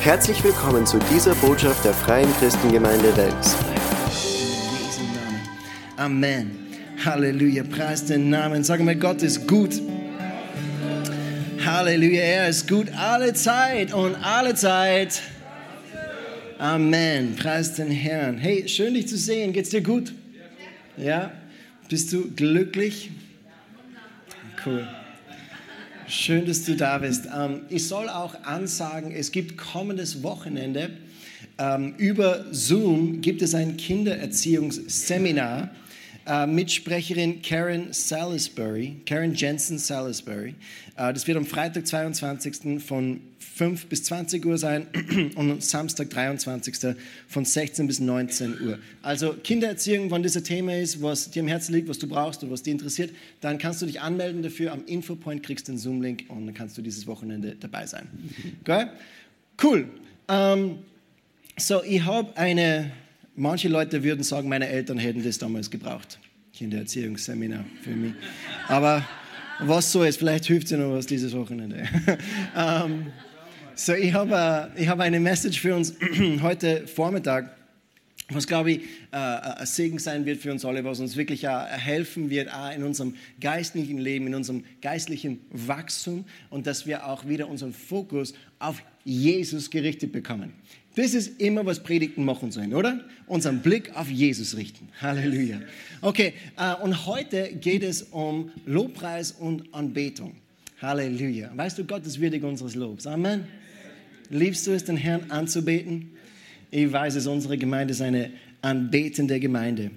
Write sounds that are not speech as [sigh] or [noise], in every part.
Herzlich willkommen zu dieser Botschaft der Freien Christengemeinde Wels. Amen. Halleluja. Preis den Namen. Sagen wir, Gott ist gut. Halleluja. Er ist gut alle Zeit und alle Zeit. Amen. Preis den Herrn. Hey, schön dich zu sehen. Geht's dir gut? Ja? Bist du glücklich? Cool. Schön, dass du da bist. Ähm, ich soll auch ansagen, es gibt kommendes Wochenende ähm, über Zoom gibt es ein Kindererziehungsseminar äh, mit Sprecherin Karen Salisbury, Karen Jensen Salisbury. Äh, das wird am Freitag, 22. von 5 bis 20 Uhr sein [clears throat] und am Samstag, 23. von 16 bis 19 Uhr. Also Kindererziehung, wenn dieser Thema ist, was dir am Herzen liegt, was du brauchst und was dich interessiert, dann kannst du dich anmelden dafür. Am Infopoint kriegst du den Zoom-Link und dann kannst du dieses Wochenende dabei sein. [laughs] Okay? Cool. Ähm, so, ich habe eine, manche Leute würden sagen, meine Eltern hätten das damals gebraucht. Kindererziehungsseminar für mich. Aber was so ist, vielleicht hilft es noch was dieses Wochenende. [laughs] ähm, so, ich habe äh, ich hab eine Message für uns [clears throat] heute Vormittag, was, glaube ich, äh, ein Segen sein wird für uns alle, was uns wirklich äh, helfen wird auch in unserem geistlichen Leben, in unserem geistlichen Wachstum und dass wir auch wieder unseren Fokus auf Jesus gerichtet bekommen. Das ist immer, was Predigten machen sollen, oder? Unseren Blick auf Jesus richten. Halleluja. Okay, äh, und heute geht es um Lobpreis und Anbetung. Halleluja. Weißt du, Gott ist würdig unseres Lobs. Amen. Liebst du es, den Herrn anzubeten? Ich weiß es, unsere Gemeinde ist eine anbetende Gemeinde.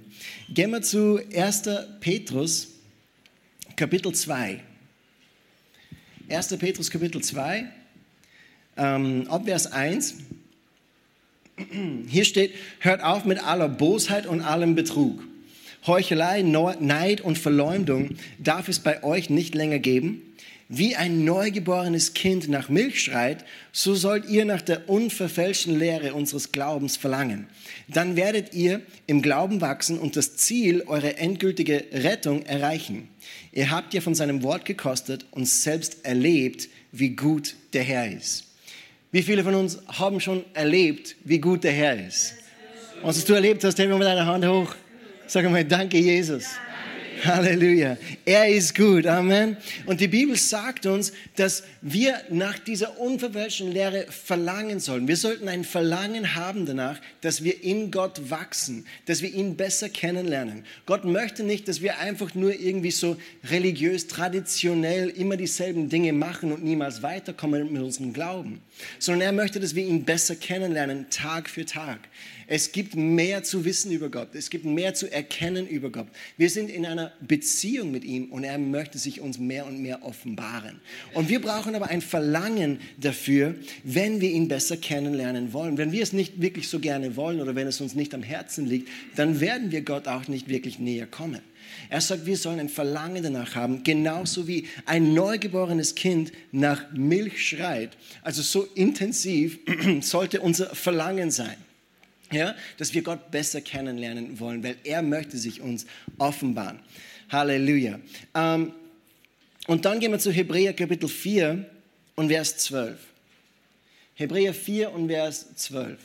Gehen wir zu 1. Petrus, Kapitel 2. 1. Petrus, Kapitel 2, ähm, ab Vers 1. Hier steht, hört auf mit aller Bosheit und allem Betrug. Heuchelei, Neid und Verleumdung darf es bei euch nicht länger geben. Wie ein neugeborenes Kind nach Milch schreit, so sollt ihr nach der unverfälschten Lehre unseres Glaubens verlangen. Dann werdet ihr im Glauben wachsen und das Ziel, eure endgültige Rettung, erreichen. Ihr habt ja von seinem Wort gekostet und selbst erlebt, wie gut der Herr ist. Wie viele von uns haben schon erlebt, wie gut der Herr ist? Und was du erlebt hast, heben wir mit deiner Hand hoch. Sag mal, danke Jesus. [laughs] Halleluja. Er ist gut. Amen. Und die Bibel sagt uns, dass wir nach dieser unverfälschten Lehre verlangen sollen. Wir sollten ein Verlangen haben danach, dass wir in Gott wachsen, dass wir ihn besser kennenlernen. Gott möchte nicht, dass wir einfach nur irgendwie so religiös, traditionell immer dieselben Dinge machen und niemals weiterkommen mit unserem Glauben, sondern er möchte, dass wir ihn besser kennenlernen, Tag für Tag. Es gibt mehr zu wissen über Gott. Es gibt mehr zu erkennen über Gott. Wir sind in einer Beziehung mit ihm und er möchte sich uns mehr und mehr offenbaren. Und wir brauchen aber ein Verlangen dafür, wenn wir ihn besser kennenlernen wollen. Wenn wir es nicht wirklich so gerne wollen oder wenn es uns nicht am Herzen liegt, dann werden wir Gott auch nicht wirklich näher kommen. Er sagt, wir sollen ein Verlangen danach haben, genauso wie ein neugeborenes Kind nach Milch schreit. Also so intensiv [clears throat] sollte unser Verlangen sein ja, dass wir Gott besser kennenlernen wollen, weil er möchte sich uns offenbaren. Halleluja. Ähm, und dann gehen wir zu Hebräer Kapitel 4 und Vers 12. Hebräer 4 und Vers 12.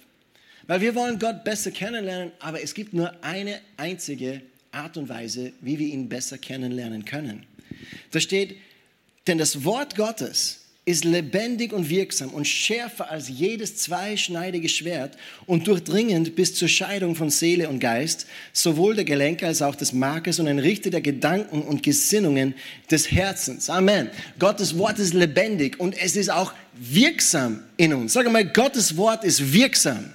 Weil wir wollen Gott besser kennenlernen, aber es gibt nur eine einzige Art und Weise, wie wir ihn besser kennenlernen können. Da steht, denn das Wort Gottes ist lebendig und wirksam und schärfer als jedes zweischneidige Schwert und durchdringend bis zur Scheidung von Seele und Geist, sowohl der Gelenke als auch des Markes und ein Richter der Gedanken und Gesinnungen des Herzens. Amen. Gottes Wort ist lebendig und es ist auch wirksam in uns. Sag mal, Gottes Wort ist wirksam.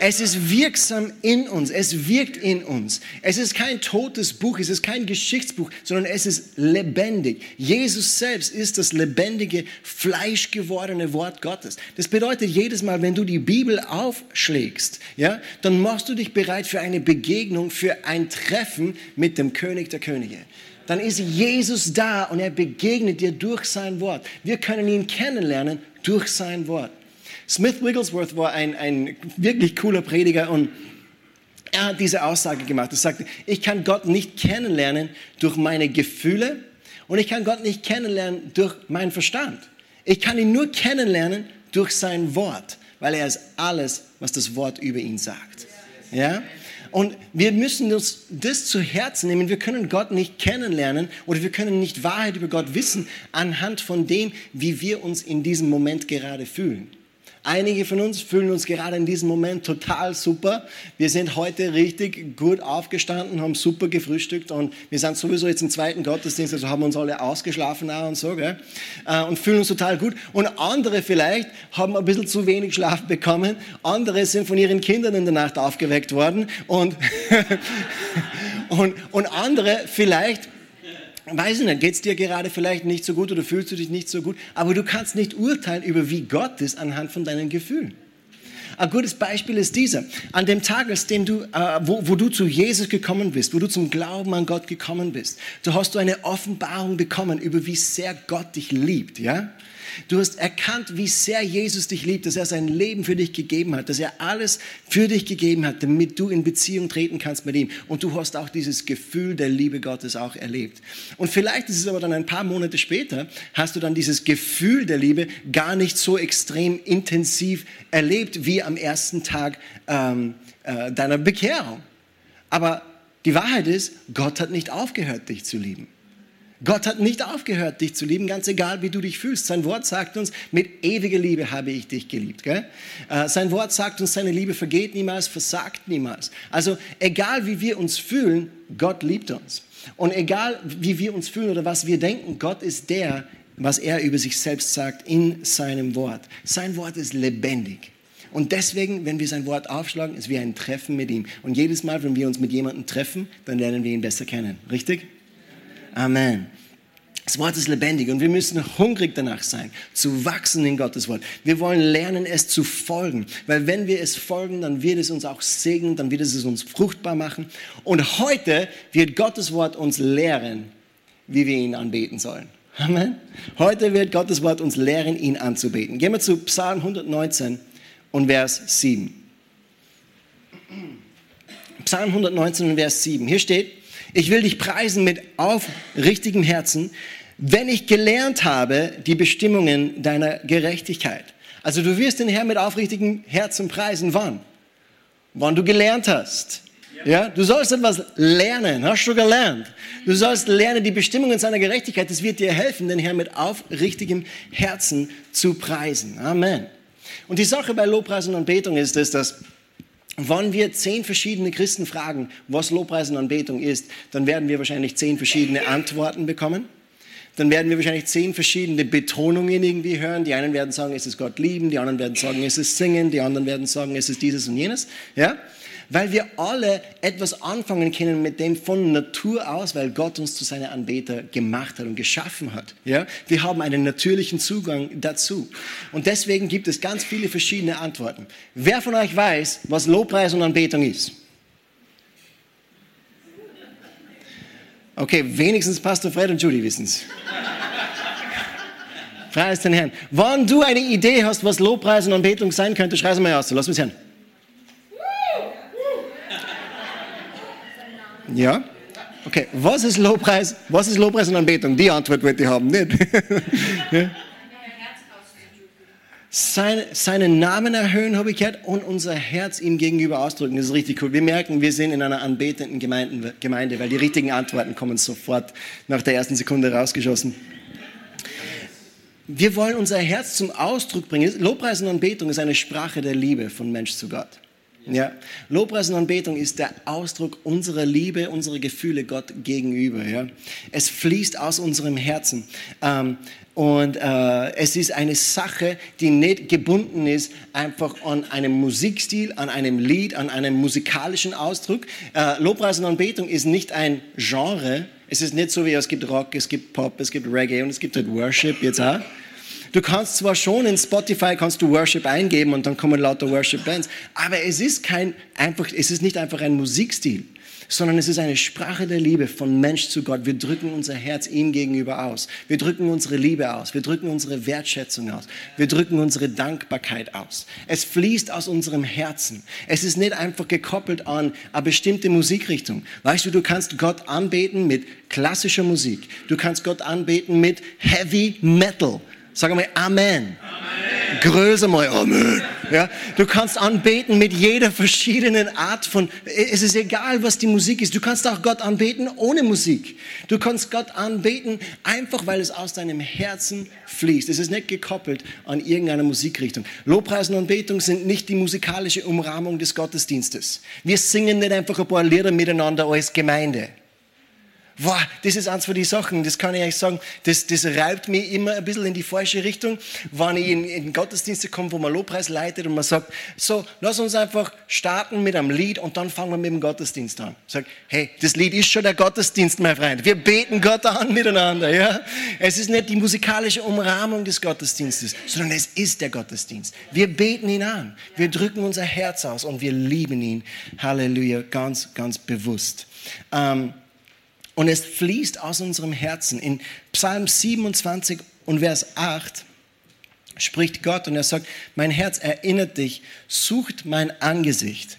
Es ist wirksam in uns. Es wirkt in uns. Es ist kein totes Buch. Es ist kein Geschichtsbuch, sondern es ist lebendig. Jesus selbst ist das lebendige, fleischgewordene Wort Gottes. Das bedeutet, jedes Mal, wenn du die Bibel aufschlägst, ja, dann machst du dich bereit für eine Begegnung, für ein Treffen mit dem König der Könige dann ist Jesus da und er begegnet dir durch sein Wort. Wir können ihn kennenlernen durch sein Wort. Smith Wigglesworth war ein, ein wirklich cooler Prediger und er hat diese Aussage gemacht. Er sagte, ich kann Gott nicht kennenlernen durch meine Gefühle und ich kann Gott nicht kennenlernen durch meinen Verstand. Ich kann ihn nur kennenlernen durch sein Wort, weil er ist alles, was das Wort über ihn sagt. Ja? Und wir müssen uns das zu Herzen nehmen. Wir können Gott nicht kennenlernen oder wir können nicht Wahrheit über Gott wissen anhand von dem, wie wir uns in diesem Moment gerade fühlen. Einige von uns fühlen uns gerade in diesem Moment total super. Wir sind heute richtig gut aufgestanden, haben super gefrühstückt und wir sind sowieso jetzt im zweiten Gottesdienst, also haben uns alle ausgeschlafen auch und so, gell? Äh, und fühlen uns total gut. Und andere vielleicht haben ein bisschen zu wenig Schlaf bekommen. Andere sind von ihren Kindern in der Nacht aufgeweckt worden und, [laughs] und, und andere vielleicht weiß ich nicht, geht es dir gerade vielleicht nicht so gut oder fühlst du dich nicht so gut, aber du kannst nicht urteilen über wie Gott ist anhand von deinen Gefühlen. Ein gutes Beispiel ist dieser. An dem Tag, als dem du, äh, wo, wo du zu Jesus gekommen bist, wo du zum Glauben an Gott gekommen bist, da hast du eine Offenbarung bekommen über wie sehr Gott dich liebt, ja? Du hast erkannt, wie sehr Jesus dich liebt, dass er sein Leben für dich gegeben hat, dass er alles für dich gegeben hat, damit du in Beziehung treten kannst mit ihm. Und du hast auch dieses Gefühl der Liebe Gottes auch erlebt. Und vielleicht ist es aber dann ein paar Monate später, hast du dann dieses Gefühl der Liebe gar nicht so extrem intensiv erlebt wie am ersten Tag ähm, äh, deiner Bekehrung. Aber die Wahrheit ist, Gott hat nicht aufgehört, dich zu lieben. Gott hat nicht aufgehört, dich zu lieben, ganz egal, wie du dich fühlst. Sein Wort sagt uns, mit ewiger Liebe habe ich dich geliebt. Gell? Äh, sein Wort sagt uns, seine Liebe vergeht niemals, versagt niemals. Also egal, wie wir uns fühlen, Gott liebt uns. Und egal, wie wir uns fühlen oder was wir denken, Gott ist der, was er über sich selbst sagt in seinem Wort. Sein Wort ist lebendig. Und deswegen, wenn wir sein Wort aufschlagen, ist wie ein Treffen mit ihm. Und jedes Mal, wenn wir uns mit jemandem treffen, dann lernen wir ihn besser kennen. Richtig? Amen. Das Wort ist lebendig und wir müssen hungrig danach sein, zu wachsen in Gottes Wort. Wir wollen lernen, es zu folgen, weil wenn wir es folgen, dann wird es uns auch segnen, dann wird es uns fruchtbar machen. Und heute wird Gottes Wort uns lehren, wie wir ihn anbeten sollen. Amen. Heute wird Gottes Wort uns lehren, ihn anzubeten. Gehen wir zu Psalm 119 und Vers 7. Psalm 119 und Vers 7. Hier steht, ich will dich preisen mit aufrichtigem Herzen, wenn ich gelernt habe die Bestimmungen deiner Gerechtigkeit. Also du wirst den Herrn mit aufrichtigem Herzen preisen. Wann? Wann du gelernt hast. Ja, du sollst etwas lernen. Hast du gelernt? Du sollst lernen die Bestimmungen seiner Gerechtigkeit. Das wird dir helfen, den Herrn mit aufrichtigem Herzen zu preisen. Amen. Und die Sache bei Lobpreis und Anbetung ist es, dass wenn wir zehn verschiedene Christen fragen, was Lobpreis und Anbetung ist, dann werden wir wahrscheinlich zehn verschiedene Antworten bekommen. Dann werden wir wahrscheinlich zehn verschiedene Betonungen irgendwie hören. Die einen werden sagen, es ist Gott lieben, die anderen werden sagen, es ist singen, die anderen werden sagen, es ist dieses und jenes. Ja? Weil wir alle etwas anfangen können mit dem von Natur aus, weil Gott uns zu seinen Anbeter gemacht hat und geschaffen hat. Ja? Wir haben einen natürlichen Zugang dazu. Und deswegen gibt es ganz viele verschiedene Antworten. Wer von euch weiß, was Lobpreis und Anbetung ist? Okay, wenigstens Pastor Fred und Judy wissen es. Preis den Herrn. Wann du eine Idee hast, was Lobpreis und Anbetung sein könnte, schreib es mal aus. Lass mich hören. Ja? Okay, was ist Lobpreis? Was ist Lobpreis und Anbetung? Die Antwort wird ich haben, nicht? [laughs] ja? Seine, seinen Namen erhöhen, habe ich gehört, und unser Herz ihm gegenüber ausdrücken. Das ist richtig cool. Wir merken, wir sind in einer anbetenden Gemeinde, Gemeinde weil die richtigen Antworten kommen sofort nach der ersten Sekunde rausgeschossen. Wir wollen unser Herz zum Ausdruck bringen. Lobpreis und Anbetung ist eine Sprache der Liebe von Mensch zu Gott. Ja, Lobpreis und Anbetung ist der Ausdruck unserer Liebe, unserer Gefühle Gott gegenüber. Ja, es fließt aus unserem Herzen. Ähm, und äh, es ist eine Sache, die nicht gebunden ist einfach an einem Musikstil, an einem Lied, an einem musikalischen Ausdruck. Äh, Lobpreis und Anbetung ist nicht ein Genre. Es ist nicht so wie es gibt Rock, es gibt Pop, es gibt Reggae und es gibt halt Worship jetzt auch. Du kannst zwar schon in Spotify kannst du Worship eingeben und dann kommen lauter Worship Bands, aber es ist kein einfach, es ist nicht einfach ein Musikstil, sondern es ist eine Sprache der Liebe von Mensch zu Gott. Wir drücken unser Herz ihm gegenüber aus. Wir drücken unsere Liebe aus. Wir drücken unsere Wertschätzung aus. Wir drücken unsere Dankbarkeit aus. Es fließt aus unserem Herzen. Es ist nicht einfach gekoppelt an eine bestimmte Musikrichtung. Weißt du, du kannst Gott anbeten mit klassischer Musik. Du kannst Gott anbeten mit Heavy Metal. Sag mal Amen. Amen. größer mal, Amen. Ja, du kannst anbeten mit jeder verschiedenen Art von, es ist egal, was die Musik ist. Du kannst auch Gott anbeten ohne Musik. Du kannst Gott anbeten einfach, weil es aus deinem Herzen fließt. Es ist nicht gekoppelt an irgendeine Musikrichtung. Lobpreis und Anbetung sind nicht die musikalische Umrahmung des Gottesdienstes. Wir singen nicht einfach ein paar Lieder miteinander als Gemeinde. Wow, das ist eins von den Sachen, das kann ich euch sagen, das, das reibt mich immer ein bisschen in die falsche Richtung, wenn ich in, in Gottesdienste komme, wo man Lobpreis leitet und man sagt, so, lass uns einfach starten mit einem Lied und dann fangen wir mit dem Gottesdienst an. Sag, hey, das Lied ist schon der Gottesdienst, mein Freund. Wir beten Gott an miteinander, ja. Es ist nicht die musikalische Umrahmung des Gottesdienstes, sondern es ist der Gottesdienst. Wir beten ihn an, wir drücken unser Herz aus und wir lieben ihn. Halleluja, ganz, ganz bewusst. Ähm, und es fließt aus unserem Herzen. In Psalm 27 und Vers 8 spricht Gott und er sagt, mein Herz erinnert dich, sucht mein Angesicht.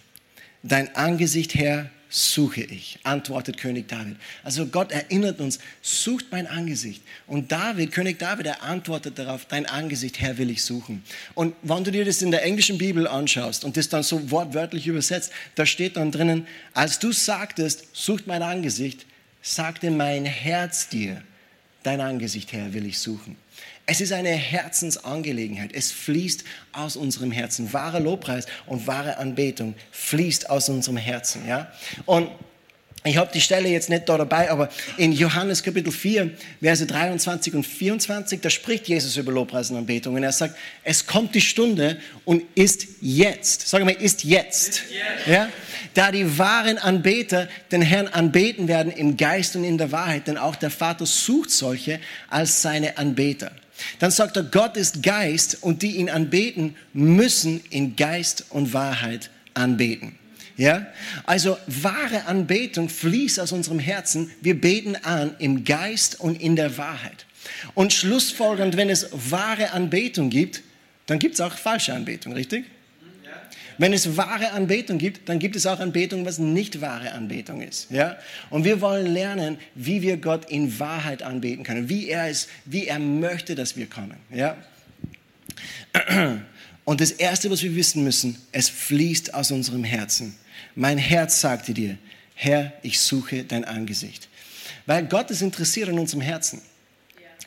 Dein Angesicht, Herr, suche ich, antwortet König David. Also Gott erinnert uns, sucht mein Angesicht. Und David, König David, er antwortet darauf, dein Angesicht, Herr, will ich suchen. Und wenn du dir das in der englischen Bibel anschaust und das dann so wortwörtlich übersetzt, da steht dann drinnen, als du sagtest, sucht mein Angesicht, sagte mein Herz dir, dein Angesicht, Herr, will ich suchen. Es ist eine Herzensangelegenheit. Es fließt aus unserem Herzen. Wahre Lobpreis und wahre Anbetung fließt aus unserem Herzen. Ja? Und ich habe die Stelle jetzt nicht da dabei, aber in Johannes Kapitel 4, Verse 23 und 24, da spricht Jesus über Lobpreis und Anbetung. Und er sagt, es kommt die Stunde und ist jetzt. Sag mal, ist jetzt. Ist jetzt. Ja? Da die wahren Anbeter den Herrn anbeten werden im Geist und in der Wahrheit, denn auch der Vater sucht solche als seine Anbeter. Dann sagt er, Gott ist Geist und die ihn anbeten, müssen in Geist und Wahrheit anbeten. Ja? Also wahre Anbetung fließt aus unserem Herzen. Wir beten an im Geist und in der Wahrheit. Und schlussfolgernd, wenn es wahre Anbetung gibt, dann gibt es auch falsche Anbetung, richtig? Wenn es wahre Anbetung gibt, dann gibt es auch Anbetung, was nicht wahre Anbetung ist. Ja? Und wir wollen lernen, wie wir Gott in Wahrheit anbeten können, wie er es, wie er möchte, dass wir kommen. Ja? Und das Erste, was wir wissen müssen, es fließt aus unserem Herzen. Mein Herz sagte dir, Herr, ich suche dein Angesicht. Weil Gott ist interessiert an unserem Herzen.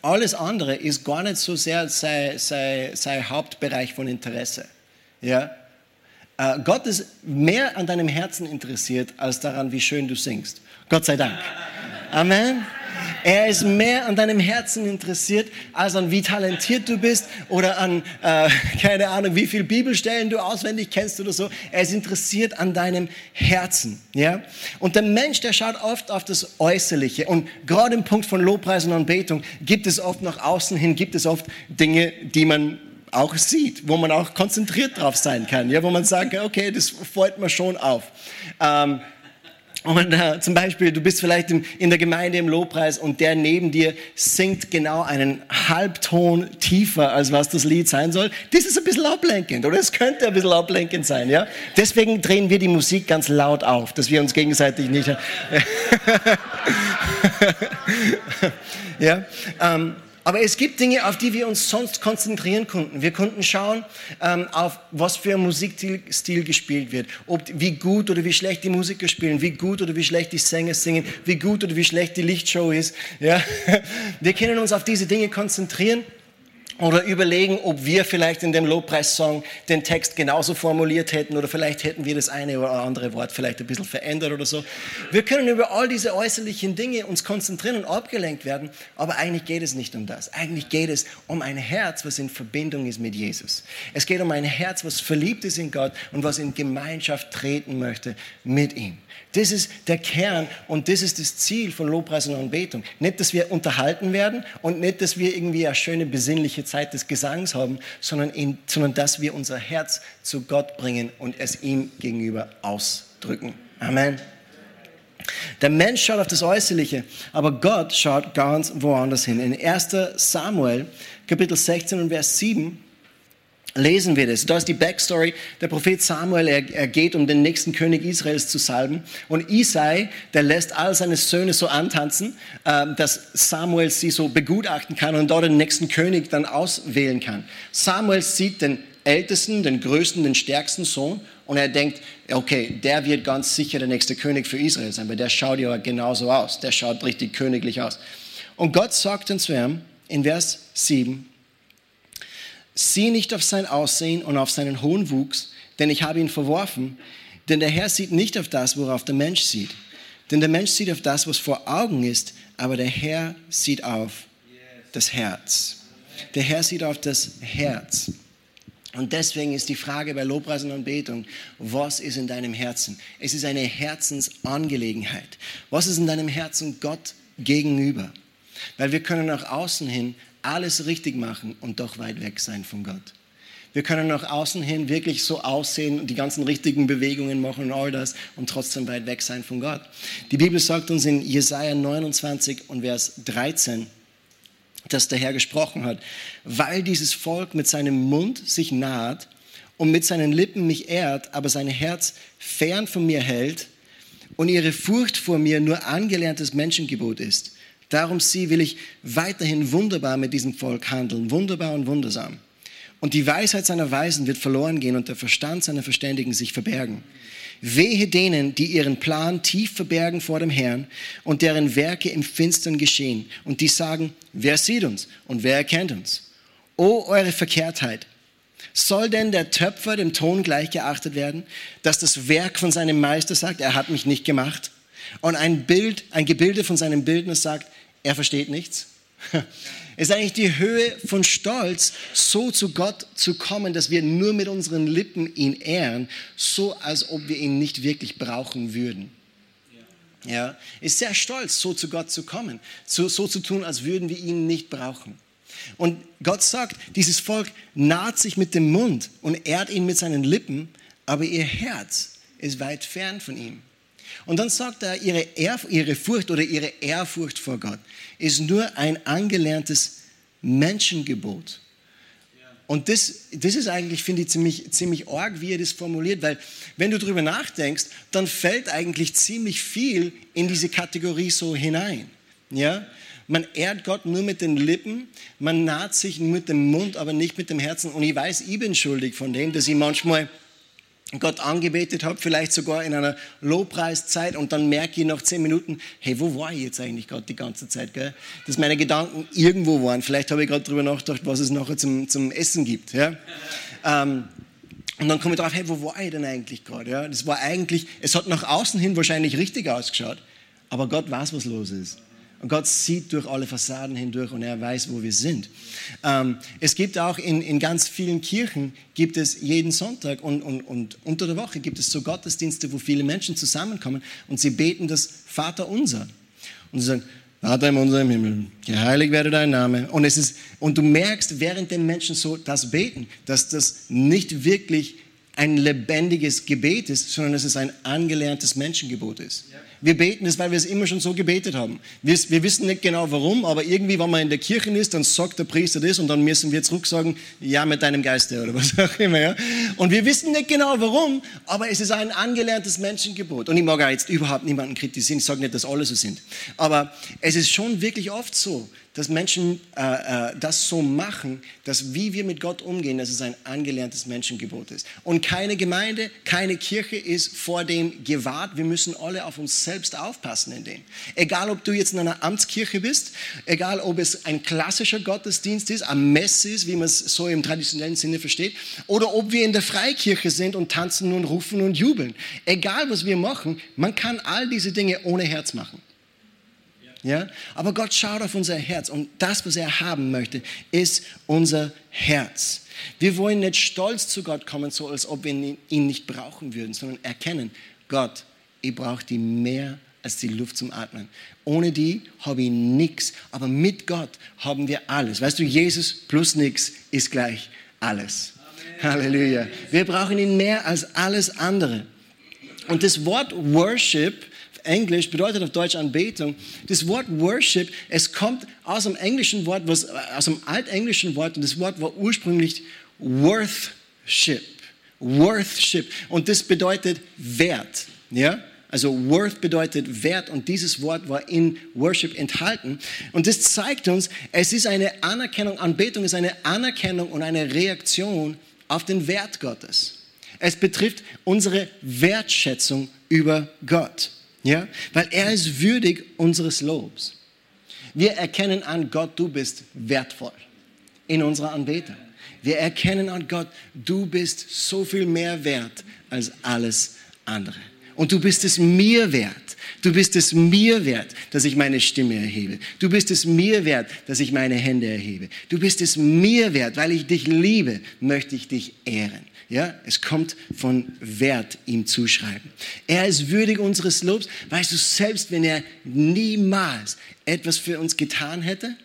Alles andere ist gar nicht so sehr sein, sein, sein Hauptbereich von Interesse. Ja? Äh, Gott ist mehr an deinem Herzen interessiert, als daran, wie schön du singst. Gott sei Dank. Amen. Er ist mehr an deinem Herzen interessiert, als an wie talentiert du bist oder an, äh, [laughs] keine Ahnung, wie viel Bibelstellen du auswendig kennst oder so. Er ist interessiert an deinem Herzen. Ja? Und der Mensch, der schaut oft auf das Äußerliche. Und gerade im Punkt von Lobpreis und Anbetung gibt es oft nach außen hin, gibt es oft Dinge, die man auch sieht, wo man auch konzentriert drauf sein kann, ja, wo man sagt, okay, das fällt mir schon auf. Ähm, und äh, zum Beispiel, du bist vielleicht in, in, der Gemeinde im Lobpreis und der neben dir singt genau einen Halbton tiefer, als was das Lied sein soll. Das ist ein bisschen ablenkend oder es könnte ein bisschen ablenkend sein. Ja? Deswegen drehen wir die Musik ganz laut auf, dass wir uns gegenseitig nicht... [laughs] ja? Ähm, aber es gibt Dinge, auf die wir uns sonst konzentrieren konnten. Wir konnten schauen, ähm, auf was für ein Musikstil gespielt wird. Ob, wie gut oder wie schlecht die Musiker spielen, wie gut oder wie schlecht die Sänger singen, wie gut oder wie schlecht die Lichtshow ist. Ja? [laughs] Wir können uns auf diese Dinge konzentrieren oder überlegen, ob wir vielleicht in dem Lobpreissong den Text genauso formuliert hätten oder vielleicht hätten wir das eine oder andere Wort vielleicht ein bisschen verändert oder so. Wir können über all diese äußerlichen Dinge uns konzentrieren und abgelenkt werden, aber eigentlich geht es nicht um das. Eigentlich geht es um ein Herz, was in Verbindung ist mit Jesus. Es geht um ein Herz, was verliebt ist in Gott und was in Gemeinschaft treten möchte mit ihm. Das ist der Kern und das ist das Ziel von Lobpreis und Anbetung. Nicht, dass wir unterhalten werden und nicht, dass wir irgendwie eine schöne besinnliche Zeit des Gesangs haben, sondern, in, sondern dass wir unser Herz zu Gott bringen und es ihm gegenüber ausdrücken. Amen. Der Mensch schaut auf das Äußerliche, aber Gott schaut ganz woanders hin. In 1 Samuel, Kapitel 16 und Vers 7, lesen wir das. Da ist die Backstory. Der Prophet Samuel, er, er, geht, um den nächsten König Israels zu salben. Und Isai, der lässt all seine Söhne so antanzen, äh, dass Samuel sie so begutachten kann und dort den nächsten König dann auswählen kann. Samuel sieht den ältesten, den größten, den stärksten Sohn und er denkt, okay, der wird ganz sicher der nächste König für Israel sein, weil der schaut ja genauso aus. Der schaut richtig königlich aus. Und Gott sagt dann zu ihm in Vers 7, Sieh nicht auf sein Aussehen und auf seinen hohen Wuchs, denn ich habe ihn verworfen. Denn der Herr sieht nicht auf das, worauf der Mensch sieht. Denn der Mensch sieht auf das, was vor Augen ist, aber der Herr sieht auf das Herz. Der Herr sieht auf das Herz. Und deswegen ist die Frage bei Lobpreis und Anbetung, was ist in deinem Herzen? Es ist eine Herzensangelegenheit. Was ist in deinem Herzen Gott gegenüber? Weil wir können nach außen hin alles richtig machen und doch weit weg sein von Gott. Wir können nach außen hin wirklich so aussehen und die ganzen richtigen Bewegungen machen und all das und trotzdem weit weg sein von Gott. Die Bibel sagt uns in Jesaja 29 und Vers 13, dass der Herr gesprochen hat, weil dieses Volk mit seinem Mund sich naht und mit seinen Lippen mich ehrt, aber sein Herz fern von mir hält und ihre Furcht vor mir nur angelerntes Menschengebot ist. Darum sie will ich weiterhin wunderbar mit diesem Volk handeln, wunderbar und wundersam. Und die Weisheit seiner Weisen wird verloren gehen und der Verstand seiner Verständigen sich verbergen. Wehe denen, die ihren Plan tief verbergen vor dem Herrn und deren Werke im Finstern geschehen und die sagen, wer sieht uns und wer erkennt uns? O eure Verkehrtheit! Soll denn der Töpfer dem Ton gleich geachtet werden, dass das Werk von seinem Meister sagt, er hat mich nicht gemacht? Und ein Bild, ein Gebilde von seinem Bildner sagt, er versteht nichts. [laughs] Es ist eigentlich die Höhe von Stolz, so zu Gott zu kommen, dass wir nur mit unseren Lippen ihn ehren, so als ob wir ihn nicht wirklich brauchen würden. Ja, ist sehr stolz, so zu Gott zu kommen, so, so zu tun, als würden wir ihn nicht brauchen. Und Gott sagt, dieses Volk naht sich mit dem Mund und ehrt ihn mit seinen Lippen, aber ihr Herz ist weit fern von ihm. Und dann sagt er, ihre, Ehrf ihre Furcht oder ihre Ehrfurcht vor Gott ist nur ein angelerntes Menschengebot. Und das, das ist eigentlich, finde ich, ziemlich, ziemlich arg, wie er das formuliert, weil wenn du darüber nachdenkst, dann fällt eigentlich ziemlich viel in diese Kategorie so hinein. Ja? Man ehrt Gott nur mit den Lippen, man naht sich mit dem Mund, aber nicht mit dem Herzen. Und ich weiß, ich bin schuldig von dem, dass ich manchmal Gott angebetet habe, vielleicht sogar in einer Lobpreiszeit und dann merke ich nach zehn Minuten, hey, wo war ich jetzt eigentlich gerade die ganze Zeit, gell? Dass meine Gedanken irgendwo waren. Vielleicht habe ich gerade darüber nachgedacht, was es nachher zum, zum Essen gibt, ja? Ähm, und dann komme ich drauf, hey, wo war ich denn eigentlich gerade, ja? Das war eigentlich, es hat nach außen hin wahrscheinlich richtig ausgeschaut, aber Gott weiß, was los ist. Und Gott sieht durch alle Fassaden hindurch und er weiß, wo wir sind. Ähm, es gibt auch in, in ganz vielen Kirchen, gibt es jeden Sonntag und, und, und unter der Woche gibt es so Gottesdienste, wo viele Menschen zusammenkommen und sie beten das Vater unser. Und sie sagen, Vater im unserem Himmel, geheiligt werde dein Name. Und, es ist, und du merkst, während den Menschen so das beten, dass das nicht wirklich ein lebendiges Gebet ist, sondern dass es ein angelerntes Menschengebot ist. Ja. Wir beten es, weil wir es immer schon so gebetet haben. Wir, wir, wissen nicht genau warum, aber irgendwie, wenn man in der Kirche ist, dann sagt der Priester das und dann müssen wir zurück sagen, ja, mit deinem Geiste oder was auch immer. Ja? Und wir wissen nicht genau warum, aber es ist ein angelerntes Menschengebot. Und ich mag auch jetzt überhaupt niemanden kritisieren, ich sage nicht, dass alle so sind. Aber es ist schon wirklich oft so, dass Menschen äh, äh, das so machen, dass wie wir mit Gott umgehen, dass es ein angelerntes Menschengebot ist. Und keine Gemeinde, keine Kirche ist vor dem gewahrt. Wir müssen alle auf uns selbst aufpassen in dem. Egal, ob du jetzt in einer Amtskirche bist, egal, ob es ein klassischer Gottesdienst ist, ein Messe ist, wie man es so im traditionellen Sinne versteht, oder ob wir in der Freikirche sind und tanzen und rufen und jubeln. Egal, was wir machen, man kann all diese Dinge ohne Herz machen. Ja? Aber Gott schaut auf unser Herz und das, was er haben möchte, ist unser Herz. Wir wollen nicht stolz zu Gott kommen, so als ob wir ihn nicht brauchen würden, sondern erkennen, Gott, ich brauche die mehr als die Luft zum Atmen. Ohne die habe ich nichts, aber mit Gott haben wir alles. Weißt du, Jesus plus nichts ist gleich alles. Amen. Halleluja. Wir brauchen ihn mehr als alles andere. Und das Wort Worship Englisch bedeutet auf Deutsch Anbetung. Das Wort Worship, es kommt aus dem englischen Wort, was, aus dem altenglischen Wort und das Wort war ursprünglich Worthship. Worthship. Und das bedeutet Wert. Ja? Also worth bedeutet Wert und dieses Wort war in Worship enthalten. Und das zeigt uns, es ist eine Anerkennung, Anbetung ist eine Anerkennung und eine Reaktion auf den Wert Gottes. Es betrifft unsere Wertschätzung über Gott. Ja? Weil er ist würdig unseres Lobs. Wir erkennen an Gott, du bist wertvoll in unserer Anbetung. Wir erkennen an Gott, du bist so viel mehr wert als alles andere. Und du bist es mir wert. Du bist es mir wert, dass ich meine Stimme erhebe. Du bist es mir wert, dass ich meine Hände erhebe. Du bist es mir wert, weil ich dich liebe, möchte ich dich ehren. Ja, es kommt von Wert ihm zuschreiben. Er ist würdig unseres Lobs. Weißt du, selbst wenn er niemals etwas für uns getan hätte,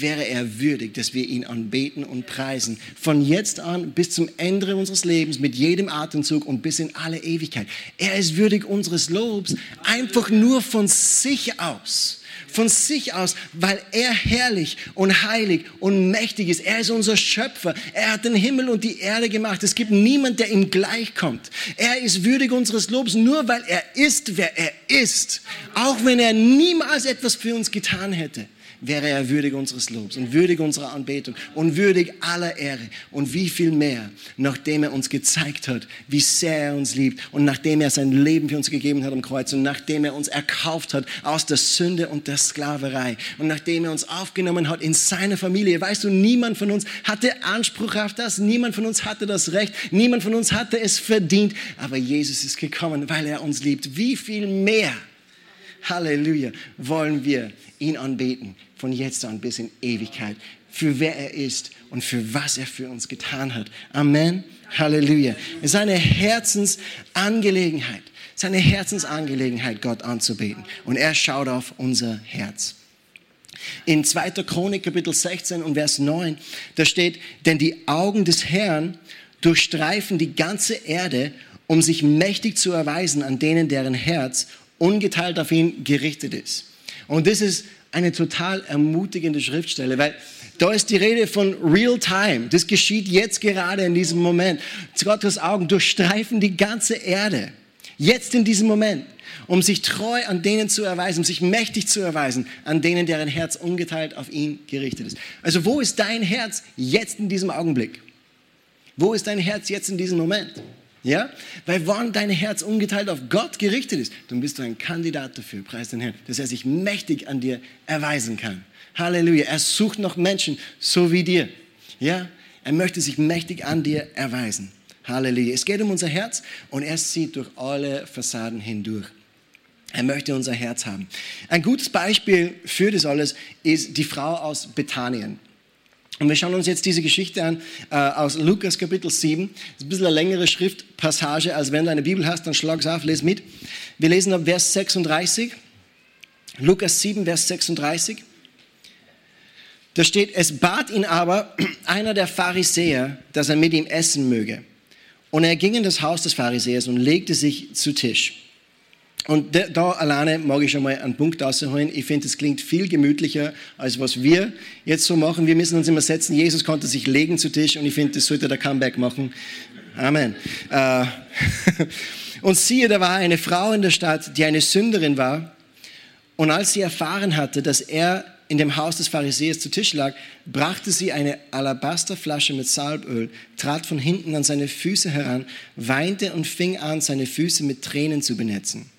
wäre er würdig, dass wir ihn anbeten und preisen. Von jetzt an bis zum Ende unseres Lebens, mit jedem Atemzug und bis in alle Ewigkeit. Er ist würdig unseres Lobs, einfach nur von sich aus. Von sich aus, weil er herrlich und heilig und mächtig ist. Er ist unser Schöpfer. Er hat den Himmel und die Erde gemacht. Es gibt niemand, der ihm gleichkommt. Er ist würdig unseres Lobs, nur weil er ist, wer er ist. Auch wenn er niemals etwas für uns getan hätte wäre er würdig unseres Lobs und würdig unserer Anbetung und würdig aller Ehre. Und wie viel mehr, nachdem er uns gezeigt hat, wie sehr er uns liebt und nachdem er sein Leben für uns gegeben hat am Kreuz und nachdem er uns erkauft hat aus der Sünde und der Sklaverei und nachdem er uns aufgenommen hat in seine Familie. Weißt du, niemand von uns hatte Anspruch auf das, niemand von uns hatte das Recht, niemand von uns hatte es verdient, aber Jesus ist gekommen, weil er uns liebt. Wie viel mehr? Halleluja, wollen wir ihn anbeten, von jetzt an bis in Ewigkeit, für wer er ist und für was er für uns getan hat. Amen. Halleluja. Es ist eine Herzensangelegenheit. Es Herzensangelegenheit, Gott anzubeten. Und er schaut auf unser Herz. In 2. Chronik Kapitel 16 und Vers 9, da steht, denn die Augen des Herrn durchstreifen die ganze Erde, um sich mächtig zu erweisen an denen, deren Herz ungeteilt auf ihn gerichtet ist. Und das ist eine total ermutigende Schriftstelle, weil da ist die Rede von Real Time. Das geschieht jetzt gerade in diesem Moment. Gottes Augen durchstreifen die ganze Erde. Jetzt in diesem Moment. Um sich treu an denen zu erweisen, um sich mächtig zu erweisen, an denen, deren Herz ungeteilt auf ihn gerichtet ist. Also wo ist dein Herz jetzt in diesem Augenblick? Wo ist dein Herz jetzt in diesem Moment? Ja? Weil wann dein Herz ungeteilt auf Gott gerichtet ist, dann bist du ein Kandidat dafür, preis den Herrn, dass er sich mächtig an dir erweisen kann. Halleluja. Er sucht noch Menschen so wie dir. Ja? Er möchte sich mächtig an dir erweisen. Halleluja. Es geht um unser Herz und er sieht durch alle Fassaden hindurch. Er möchte unser Herz haben. Ein gutes Beispiel für das alles ist die Frau aus Bethanien. Und wir schauen uns jetzt diese Geschichte an äh, aus Lukas Kapitel 7. Das ist ein bisschen eine längere Schriftpassage, als wenn du eine Bibel hast, dann schlag es auf, lese mit. Wir lesen ab Vers 36. Lukas 7, Vers 36. Da steht, es bat ihn aber [clears throat] einer der Pharisäer, dass er mit ihm essen möge. Und er ging in das Haus des Pharisäers und legte sich zu Tisch. Und da alleine mag ich schon mal einen Punkt rausholen. Ich finde, es klingt viel gemütlicher, als was wir jetzt so machen. Wir müssen uns immer setzen. Jesus konnte sich legen zu Tisch und ich finde, das sollte der Comeback machen. Amen. Äh, [laughs] und siehe, da war eine Frau in der Stadt, die eine Sünderin war. Und als sie erfahren hatte, dass er in dem Haus des Pharisäers zu Tisch lag, brachte sie eine Alabasterflasche mit Salböl, trat von hinten an seine Füße heran, weinte und fing an, seine Füße mit Tränen zu benetzen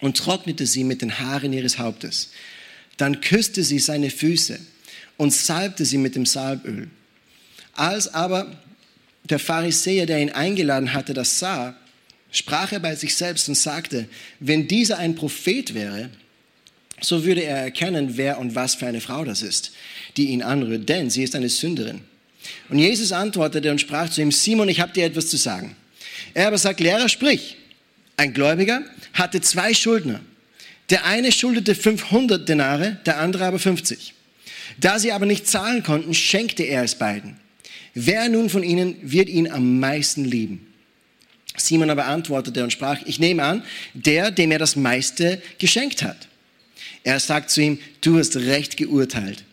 und trocknete sie mit den Haaren ihres Hauptes. Dann küsste sie seine Füße und salbte sie mit dem Salböl. Als aber der Pharisäer, der ihn eingeladen hatte, das sah, sprach er bei sich selbst und sagte, wenn dieser ein Prophet wäre, so würde er erkennen, wer und was für eine Frau das ist, die ihn anrührt, denn sie ist eine Sünderin. Und Jesus antwortete und sprach zu ihm, Simon, ich habe dir etwas zu sagen. Er aber sagt, Lehrer, sprich. Ein Gläubiger hatte zwei Schuldner. Der eine schuldete 500 Denare, der andere aber 50. Da sie aber nicht zahlen konnten, schenkte er es beiden. Wer nun von ihnen wird ihn am meisten lieben? Simon aber antwortete und sprach, ich nehme an, der, dem er das meiste geschenkt hat. Er sagt zu ihm, du hast recht geurteilt.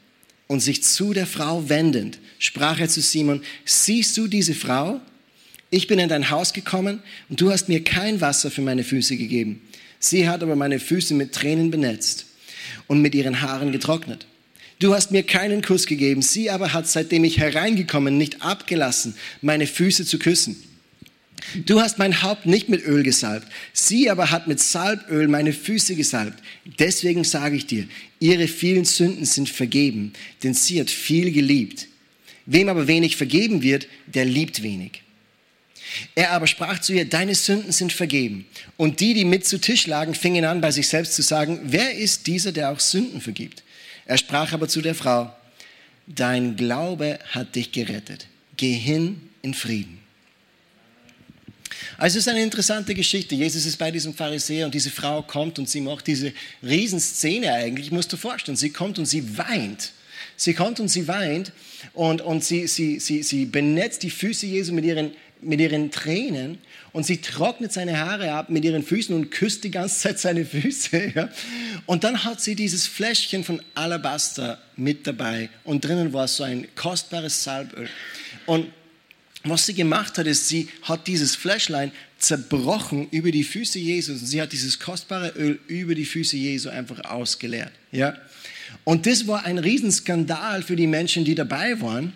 Und sich zu der Frau wendend, sprach er zu Simon, siehst du diese Frau? Ich bin in dein Haus gekommen und du hast mir kein Wasser für meine Füße gegeben. Sie hat aber meine Füße mit Tränen benetzt und mit ihren Haaren getrocknet. Du hast mir keinen Kuss gegeben, sie aber hat, seitdem ich hereingekommen, nicht abgelassen, meine Füße zu küssen. Du hast mein Haupt nicht mit Öl gesalbt, sie aber hat mit Salböl meine Füße gesalbt. Deswegen sage ich dir, ihre vielen Sünden sind vergeben, denn sie hat viel geliebt. Wem aber wenig vergeben wird, der liebt wenig. Er aber sprach zu ihr, deine Sünden sind vergeben. Und die, die mit zu Tisch lagen, fingen an, bei sich selbst zu sagen, wer ist dieser, der auch Sünden vergibt? Er sprach aber zu der Frau, dein Glaube hat dich gerettet. Geh hin in Frieden. Also es ist eine interessante Geschichte. Jesus ist bei diesem Pharisäer und diese Frau kommt und sie macht diese Riesenszene eigentlich. Ich muss dir vorstellen, sie kommt und sie weint. Sie kommt und sie weint und, und sie, sie, sie, sie benetzt die Füße Jesu mit ihren, mit ihren Tränen und sie trocknet seine Haare ab mit ihren Füßen und küsst die ganze Zeit seine Füße. Ja? Und dann hat sie dieses Fläschchen von Alabaster mit dabei und drinnen war so ein kostbares Salböl. Und was sie gemacht hat, ist, sie hat dieses Fläschlein zerbrochen über die Füße Jesus und sie hat dieses kostbare Öl über die Füße Jesu einfach ausgeleert. Ja? Und das war ein Riesenskandal für die Menschen, die dabei waren.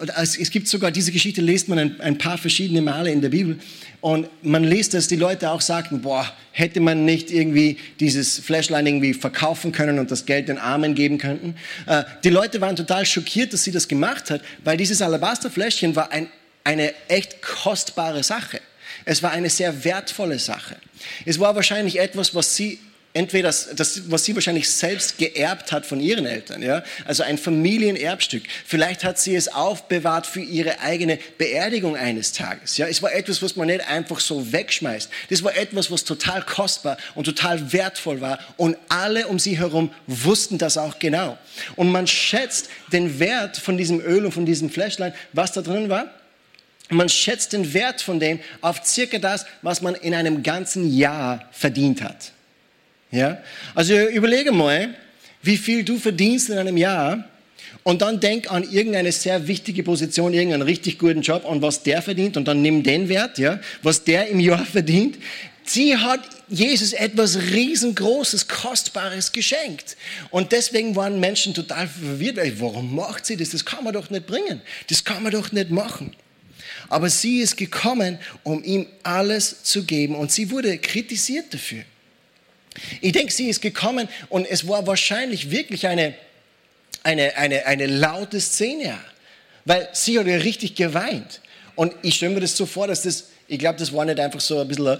Und es gibt sogar, diese Geschichte liest man ein, ein, paar verschiedene Male in der Bibel. Und man liest, dass die Leute auch sagten, boah, hätte man nicht irgendwie dieses Flashline irgendwie verkaufen können und das Geld den Armen geben könnten. Äh, die Leute waren total schockiert, dass sie das gemacht hat, weil dieses Alabasterfläschchen war ein eine echt kostbare Sache. Es war eine sehr wertvolle Sache. Es war wahrscheinlich etwas, was sie entweder das, was sie wahrscheinlich selbst geerbt hat von ihren Eltern, ja, also ein Familienerbstück. Vielleicht hat sie es aufbewahrt für ihre eigene Beerdigung eines Tages. Ja, es war etwas, was man nicht einfach so wegschmeißt. Das war etwas, was total kostbar und total wertvoll war und alle um sie herum wussten das auch genau. Und man schätzt den Wert von diesem Öl und von diesem Fläschlein, was da drin war. Man schätzt den Wert von dem auf circa das, was man in einem ganzen Jahr verdient hat. Ja? Also überlege mal, wie viel du verdienst in einem Jahr und dann denk an irgendeine sehr wichtige Position, irgendeinen richtig guten Job und was der verdient und dann nimm den Wert, ja, was der im Jahr [laughs] verdient. Sie hat Jesus etwas riesengroßes, kostbares geschenkt. Und deswegen waren Menschen total verwirrt. Warum macht sie das? Das kann man doch nicht bringen. Das kann man doch nicht machen. Aber sie ist gekommen, um ihm alles zu geben und sie wurde kritisiert dafür. Ich denke, sie ist gekommen und es war wahrscheinlich wirklich eine, eine, eine, eine laute Szene, weil sie hat ja richtig geweint. Und ich stelle mir das so vor, dass das, ich glaube, das war nicht einfach so ein bisschen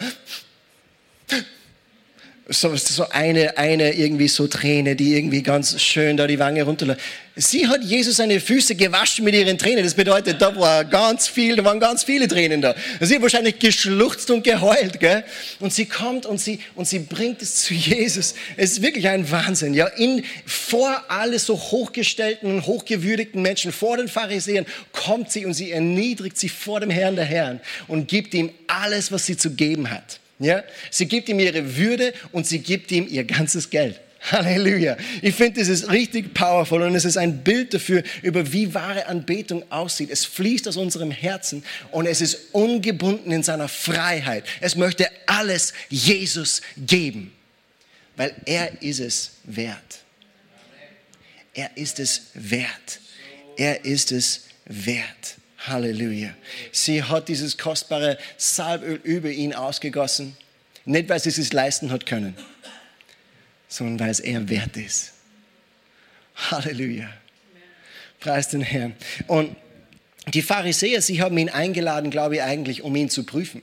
so, so eine, eine irgendwie so Träne, die irgendwie ganz schön da die Wange runterläuft. Sie hat Jesus seine Füße gewaschen mit ihren Tränen. Das bedeutet, da war ganz viel, da waren ganz viele Tränen da. Sie hat wahrscheinlich geschluchzt und geheult, gell? Und sie kommt und sie, und sie bringt es zu Jesus. Es ist wirklich ein Wahnsinn, ja? In, vor alle so hochgestellten und hochgewürdigten Menschen, vor den Pharisäern, kommt sie und sie erniedrigt sich vor dem Herrn der Herren und gibt ihm alles, was sie zu geben hat. Ja? Sie gibt ihm ihre Würde und sie gibt ihm ihr ganzes Geld. Halleluja. Ich finde, das ist richtig powerful und es ist ein Bild dafür, über wie wahre Anbetung aussieht. Es fließt aus unserem Herzen und es ist ungebunden in seiner Freiheit. Es möchte alles Jesus geben, weil er ist es wert. Er ist es wert. Er ist es wert. Halleluja. Sie hat dieses kostbare Salböl über ihn ausgegossen. Nicht, weil sie es sich leisten hat können, sondern weil es er wert ist. Halleluja. Preis den Herrn. Und die Pharisäer, sie haben ihn eingeladen, glaube ich, eigentlich, um ihn zu prüfen.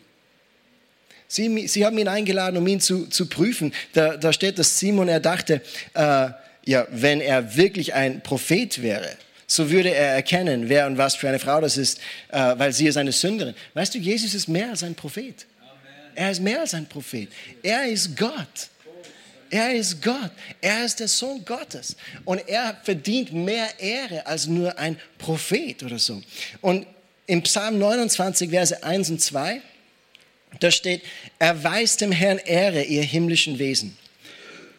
Sie, sie haben ihn eingeladen, um ihn zu, zu prüfen. Da, da steht, dass Simon, er dachte, äh, ja, wenn er wirklich ein Prophet wäre, so würde er erkennen, wer und was für eine Frau das ist, äh, weil sie ist eine Sünderin. Weißt du, Jesus ist mehr als ein Prophet. Er ist mehr als ein Prophet. Er ist Gott. Er ist Gott. Er ist der Sohn Gottes. Und er verdient mehr Ehre als nur ein Prophet oder so. Und im Psalm 29, Verse 1 und 2, da steht, erweist dem Herrn Ehre, ihr himmlischen Wesen.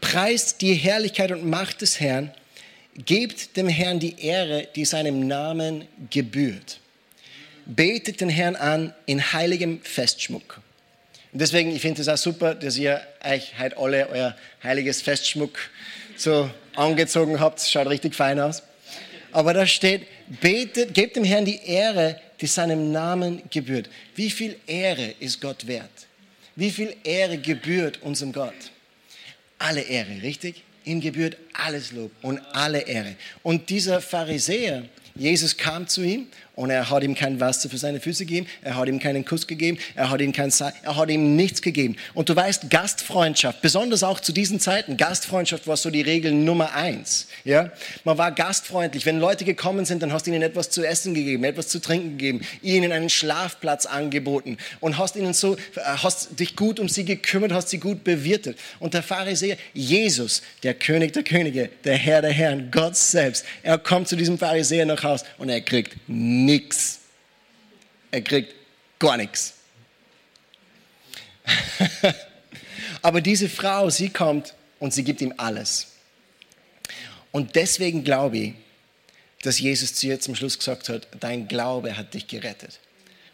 Preist die Herrlichkeit und Macht des Herrn Gebt dem Herrn die Ehre, die seinem Namen gebührt. Betet den Herrn an in heiligem Festschmuck. Und deswegen, ich finde es auch super, dass ihr euch heute alle euer heiliges Festschmuck so angezogen habt. Schaut richtig fein aus. Aber da steht, betet, gebt dem Herrn die Ehre, die seinem Namen gebührt. Wie viel Ehre ist Gott wert? Wie viel Ehre gebührt unserem Gott? Alle Ehre, richtig? Ihm gebührt alles Lob und alle Ehre. Und dieser Pharisäer, Jesus kam zu ihm und er hat ihm kein Wasser für seine Füße gegeben, er hat ihm keinen Kuss gegeben, er hat ihm kein Sa er hat ihm nichts gegeben. Und du weißt, Gastfreundschaft, besonders auch zu diesen Zeiten, Gastfreundschaft war so die Regel Nummer eins. Ja? Man war gastfreundlich. Wenn Leute gekommen sind, dann hast du ihnen etwas zu essen gegeben, etwas zu trinken gegeben, ihnen einen Schlafplatz angeboten und hast ihnen so, äh, hast dich gut um sie gekümmert, hast sie gut bewirtet. Und der Pharisäer, Jesus, der König der Könige, der Herr der Herren, Gott selbst, er kommt zu diesem Pharisäer nach Haus und er kriegt nichts. Er kriegt gar nichts. [laughs] Aber diese Frau, sie kommt und sie gibt ihm alles. Und deswegen glaube ich, dass Jesus zu ihr zum Schluss gesagt hat, dein Glaube hat dich gerettet.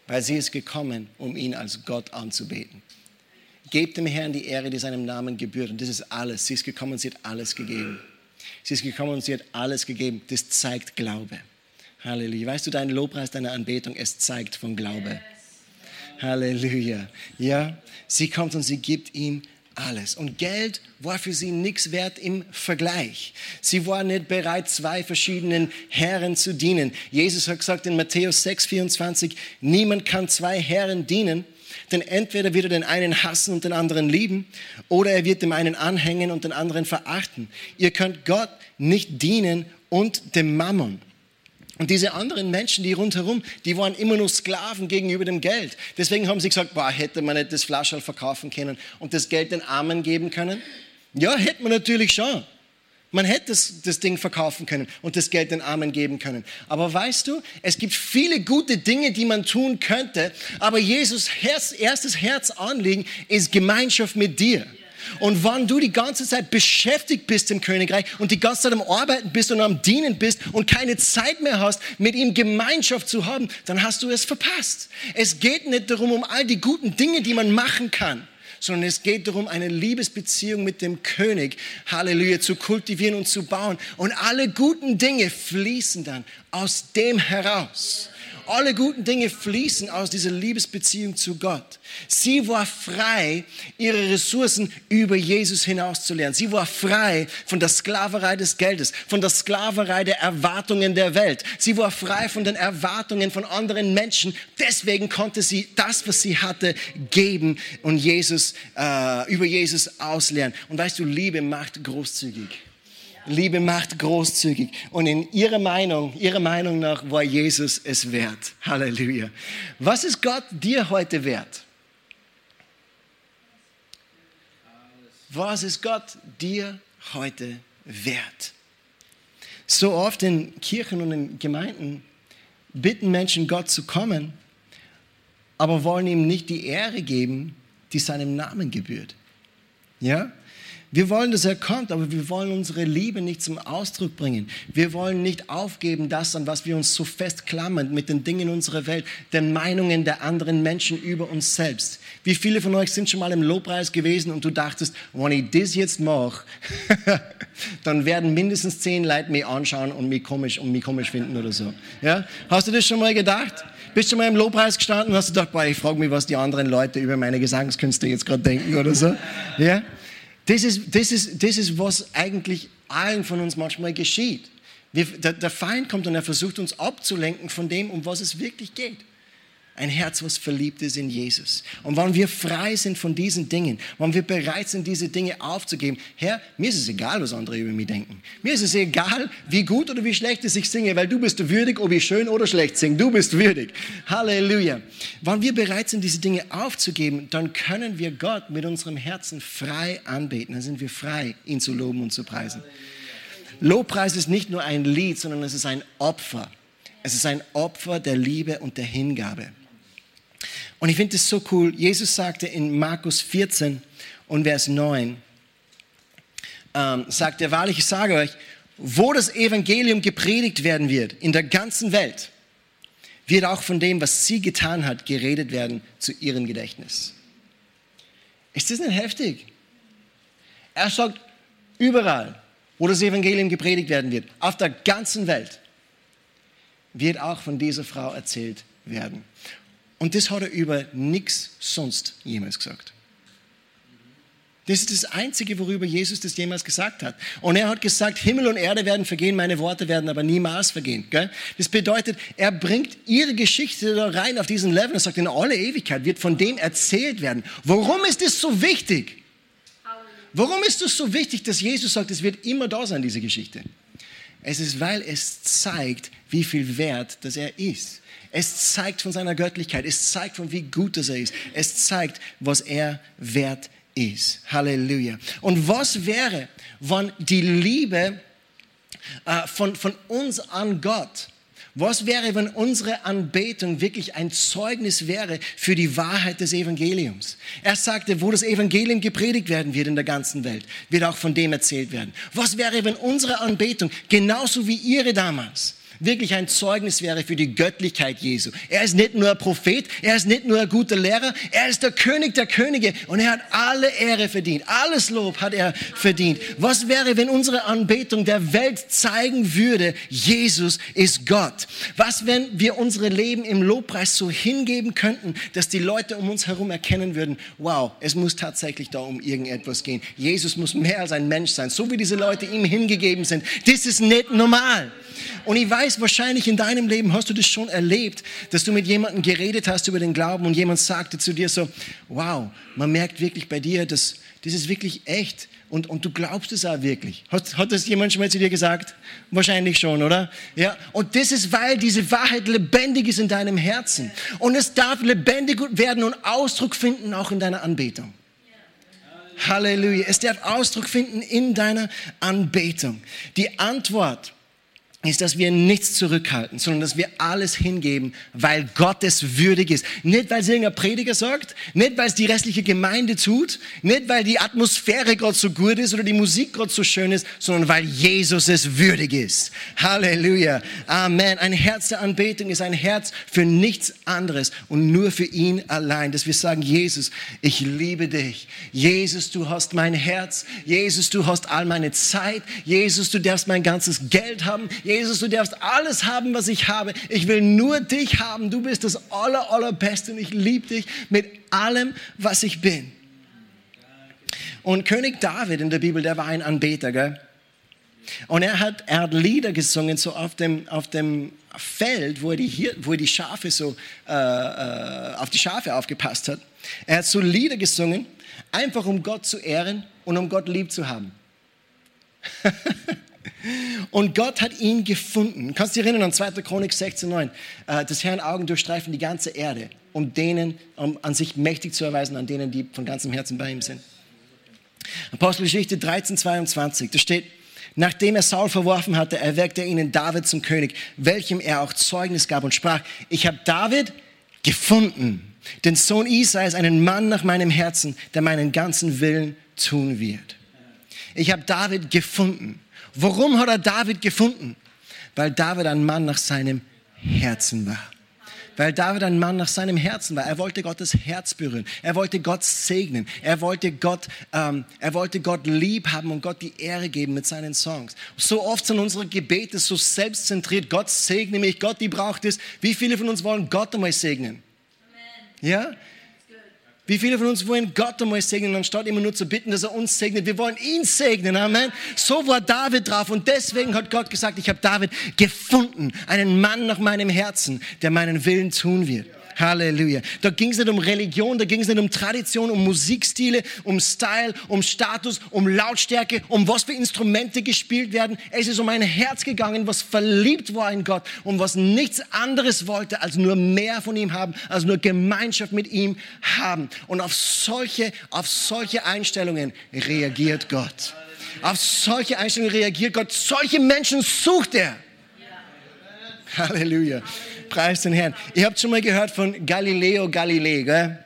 Weil sie ist gekommen, um ihn als Gott anzubeten. Gebt dem Herrn die Ehre, die seinem Namen gebührt. Und das ist alles. Sie ist gekommen und sie hat alles gegeben. Sie ist gekommen und sie hat alles gegeben. Das zeigt Glaube. Halleluja. Weißt du, dein Lobpreis, deine Anbetung, es zeigt von Glaube. Halleluja. Ja, sie kommt und sie gibt ihm alles. Und Geld war für sie nichts wert im Vergleich. Sie war nicht bereit, zwei verschiedenen Herren zu dienen. Jesus hat gesagt in Matthäus 6, 24, niemand kann zwei Herren dienen, denn entweder wird er den einen hassen und den anderen lieben, oder er wird dem einen anhängen und den anderen verachten. Ihr könnt Gott nicht dienen und dem Mammon. Und diese anderen Menschen, die rundherum, die waren immer nur Sklaven gegenüber dem Geld. Deswegen haben sie gesagt, boah, hätte man nicht das Flaschal verkaufen können und das Geld den Armen geben können? Ja, hätte man natürlich schon. Man hätte das, das Ding verkaufen können und das Geld den Armen geben können. Aber weißt du, es gibt viele gute Dinge, die man tun könnte, aber Jesus Herz, erstes Herzanliegen ist Gemeinschaft mit dir. Und wenn du die ganze Zeit beschäftigt bist im Königreich und die ganze Zeit am Arbeiten bist und am Dienen bist und keine Zeit mehr hast, mit ihm Gemeinschaft zu haben, dann hast du es verpasst. Es geht nicht darum, um all die guten Dinge, die man machen kann sondern es geht darum, eine Liebesbeziehung mit dem König, Halleluja, zu kultivieren und zu bauen. Und alle guten Dinge fließen dann aus dem heraus. Alle guten Dinge fließen aus dieser Liebesbeziehung zu Gott. Sie war frei, ihre Ressourcen über Jesus hinaus zu lernen. Sie war frei von der Sklaverei des Geldes, von der Sklaverei der Erwartungen der Welt. Sie war frei von den Erwartungen von anderen Menschen. Deswegen konnte sie das, was sie hatte, geben und Jesus, äh, über Jesus auslernen. Und weißt du, Liebe macht großzügig. Liebe macht großzügig. Und in ihrer Meinung, ihrer Meinung nach war Jesus es wert. Halleluja. Was ist Gott dir heute wert? Was ist Gott dir heute wert? So oft in Kirchen und in Gemeinden bitten Menschen Gott zu kommen, aber wollen ihm nicht die Ehre geben, die seinem Namen gebührt. Ja? Wir wollen, dass er kommt, aber wir wollen unsere Liebe nicht zum Ausdruck bringen. Wir wollen nicht aufgeben das, an was wir uns so festklammern mit den Dingen unserer Welt, den Meinungen der anderen Menschen über uns selbst. Wie viele von euch sind schon mal im Lobpreis gewesen und du dachtest, wenn ich das jetzt mache, [laughs] dann werden mindestens zehn Leute mich anschauen und mich komisch und mich komisch finden oder so. Ja? Hast du das schon mal gedacht? Bist du mal im Lobpreis gestanden und hast du gedacht, boah, ich frage mich, was die anderen Leute über meine Gesangskünste jetzt gerade denken oder so? Ja? Das ist, das, ist, das ist, was eigentlich allen von uns manchmal geschieht. Wir, der, der Feind kommt und er versucht uns abzulenken von dem, um was es wirklich geht. Ein Herz, was verliebt ist in Jesus. Und wenn wir frei sind von diesen Dingen, wenn wir bereit sind, diese Dinge aufzugeben, Herr, mir ist es egal, was andere über mich denken. Mir ist es egal, wie gut oder wie schlecht ich singe, weil du bist würdig, ob ich schön oder schlecht singe. Du bist würdig. Halleluja. Wenn wir bereit sind, diese Dinge aufzugeben, dann können wir Gott mit unserem Herzen frei anbeten. Dann sind wir frei, ihn zu loben und zu preisen. Lobpreis ist nicht nur ein Lied, sondern es ist ein Opfer. Es ist ein Opfer der Liebe und der Hingabe. Und ich finde es so cool. Jesus sagte in Markus 14 und Vers 9, ähm, sagt er, wahrlich, ich sage euch, wo das Evangelium gepredigt werden wird, in der ganzen Welt, wird auch von dem, was sie getan hat, geredet werden zu ihrem Gedächtnis. Ist das nicht heftig? Er sagt, überall, wo das Evangelium gepredigt werden wird, auf der ganzen Welt, wird auch von dieser Frau erzählt werden. Und das hat er über nichts sonst jemals gesagt. Das ist das Einzige, worüber Jesus das jemals gesagt hat. Und er hat gesagt, Himmel und Erde werden vergehen, meine Worte werden aber niemals vergehen. Das bedeutet, er bringt ihre Geschichte da rein auf diesen Level und sagt, in alle Ewigkeit wird von dem erzählt werden. Warum ist es so wichtig? Warum ist es so wichtig, dass Jesus sagt, es wird immer da sein, diese Geschichte? Es ist, weil es zeigt, wie viel wert das er ist. Es zeigt von seiner Göttlichkeit. Es zeigt von wie gut er ist. Es zeigt, was er wert ist. Halleluja. Und was wäre, wenn die Liebe äh, von, von uns an Gott was wäre, wenn unsere Anbetung wirklich ein Zeugnis wäre für die Wahrheit des Evangeliums? Er sagte, wo das Evangelium gepredigt werden wird in der ganzen Welt, wird auch von dem erzählt werden. Was wäre, wenn unsere Anbetung genauso wie ihre damals wirklich ein Zeugnis wäre für die Göttlichkeit Jesu. Er ist nicht nur ein Prophet, er ist nicht nur ein guter Lehrer, er ist der König der Könige und er hat alle Ehre verdient. Alles Lob hat er verdient. Was wäre, wenn unsere Anbetung der Welt zeigen würde, Jesus ist Gott? Was, wenn wir unsere Leben im Lobpreis so hingeben könnten, dass die Leute um uns herum erkennen würden, wow, es muss tatsächlich da um irgendetwas gehen. Jesus muss mehr als ein Mensch sein, so wie diese Leute ihm hingegeben sind. Das ist nicht normal. Und ich weiß, wahrscheinlich in deinem Leben hast du das schon erlebt, dass du mit jemandem geredet hast über den Glauben und jemand sagte zu dir so, wow, man merkt wirklich bei dir, dass das ist wirklich echt und, und du glaubst es auch wirklich. Hat, hat das jemand schon mal zu dir gesagt? Wahrscheinlich schon, oder? Ja. Und das ist, weil diese Wahrheit lebendig ist in deinem Herzen. Und es darf lebendig werden und Ausdruck finden auch in deiner Anbetung. Halleluja. Es darf Ausdruck finden in deiner Anbetung. Die Antwort ist, dass wir nichts zurückhalten, sondern dass wir alles hingeben, weil Gott es würdig ist. Nicht, weil es irgendein Prediger sagt, nicht, weil es die restliche Gemeinde tut, nicht, weil die Atmosphäre Gott so gut ist oder die Musik Gott so schön ist, sondern weil Jesus es würdig ist. Halleluja. Amen. Ein Herz der Anbetung ist ein Herz für nichts anderes und nur für ihn allein, dass wir sagen, Jesus, ich liebe dich. Jesus, du hast mein Herz. Jesus, du hast all meine Zeit. Jesus, du darfst mein ganzes Geld haben. Jesus, Jesus, du darfst alles haben, was ich habe. Ich will nur dich haben. Du bist das aller, allerbeste und ich liebe dich mit allem, was ich bin. Und König David in der Bibel, der war ein Anbeter, gell? Und er hat, er hat Lieder gesungen, so auf dem, auf dem Feld, wo er die, hier, wo er die Schafe so, äh, äh, auf die Schafe aufgepasst hat. Er hat so Lieder gesungen, einfach um Gott zu ehren und um Gott lieb zu haben. [laughs] Und Gott hat ihn gefunden. Kannst du dich erinnern an 2. Chronik 16,9? Äh, das Herrn Augen durchstreifen die ganze Erde, um denen, um an sich mächtig zu erweisen, an denen, die von ganzem Herzen bei ihm sind. Apostelgeschichte 13, 22, da steht, Nachdem er Saul verworfen hatte, erweckte er ihnen David zum König, welchem er auch Zeugnis gab und sprach, ich habe David gefunden, den Sohn Isais, einen Mann nach meinem Herzen, der meinen ganzen Willen tun wird. Ich habe David gefunden. Warum hat er David gefunden? Weil David ein Mann nach seinem Herzen war. Weil David ein Mann nach seinem Herzen war. Er wollte Gottes Herz berühren. Er wollte Gott segnen. Er wollte Gott, ähm, er wollte Gott lieb haben und Gott die Ehre geben mit seinen Songs. So oft sind unsere Gebete so selbstzentriert. Gott segne mich. Gott, die braucht es. Wie viele von uns wollen Gott einmal segnen? Amen. Ja? Wie viele von uns wollen Gott einmal segnen, anstatt immer nur zu bitten, dass er uns segnet? Wir wollen ihn segnen, Amen. So war David drauf und deswegen hat Gott gesagt, ich habe David gefunden, einen Mann nach meinem Herzen, der meinen Willen tun wird. Halleluja. Da ging es nicht um Religion, da ging es nicht um Tradition, um Musikstile, um Style, um Status, um Lautstärke, um was für Instrumente gespielt werden. Es ist um ein Herz gegangen, was verliebt war in Gott und was nichts anderes wollte, als nur mehr von ihm haben, als nur Gemeinschaft mit ihm haben. Und auf solche, auf solche Einstellungen reagiert Gott. Auf solche Einstellungen reagiert Gott. Solche Menschen sucht er. Halleluja. Preis den Herrn. Ihr habt schon mal gehört von Galileo Galilei, gell?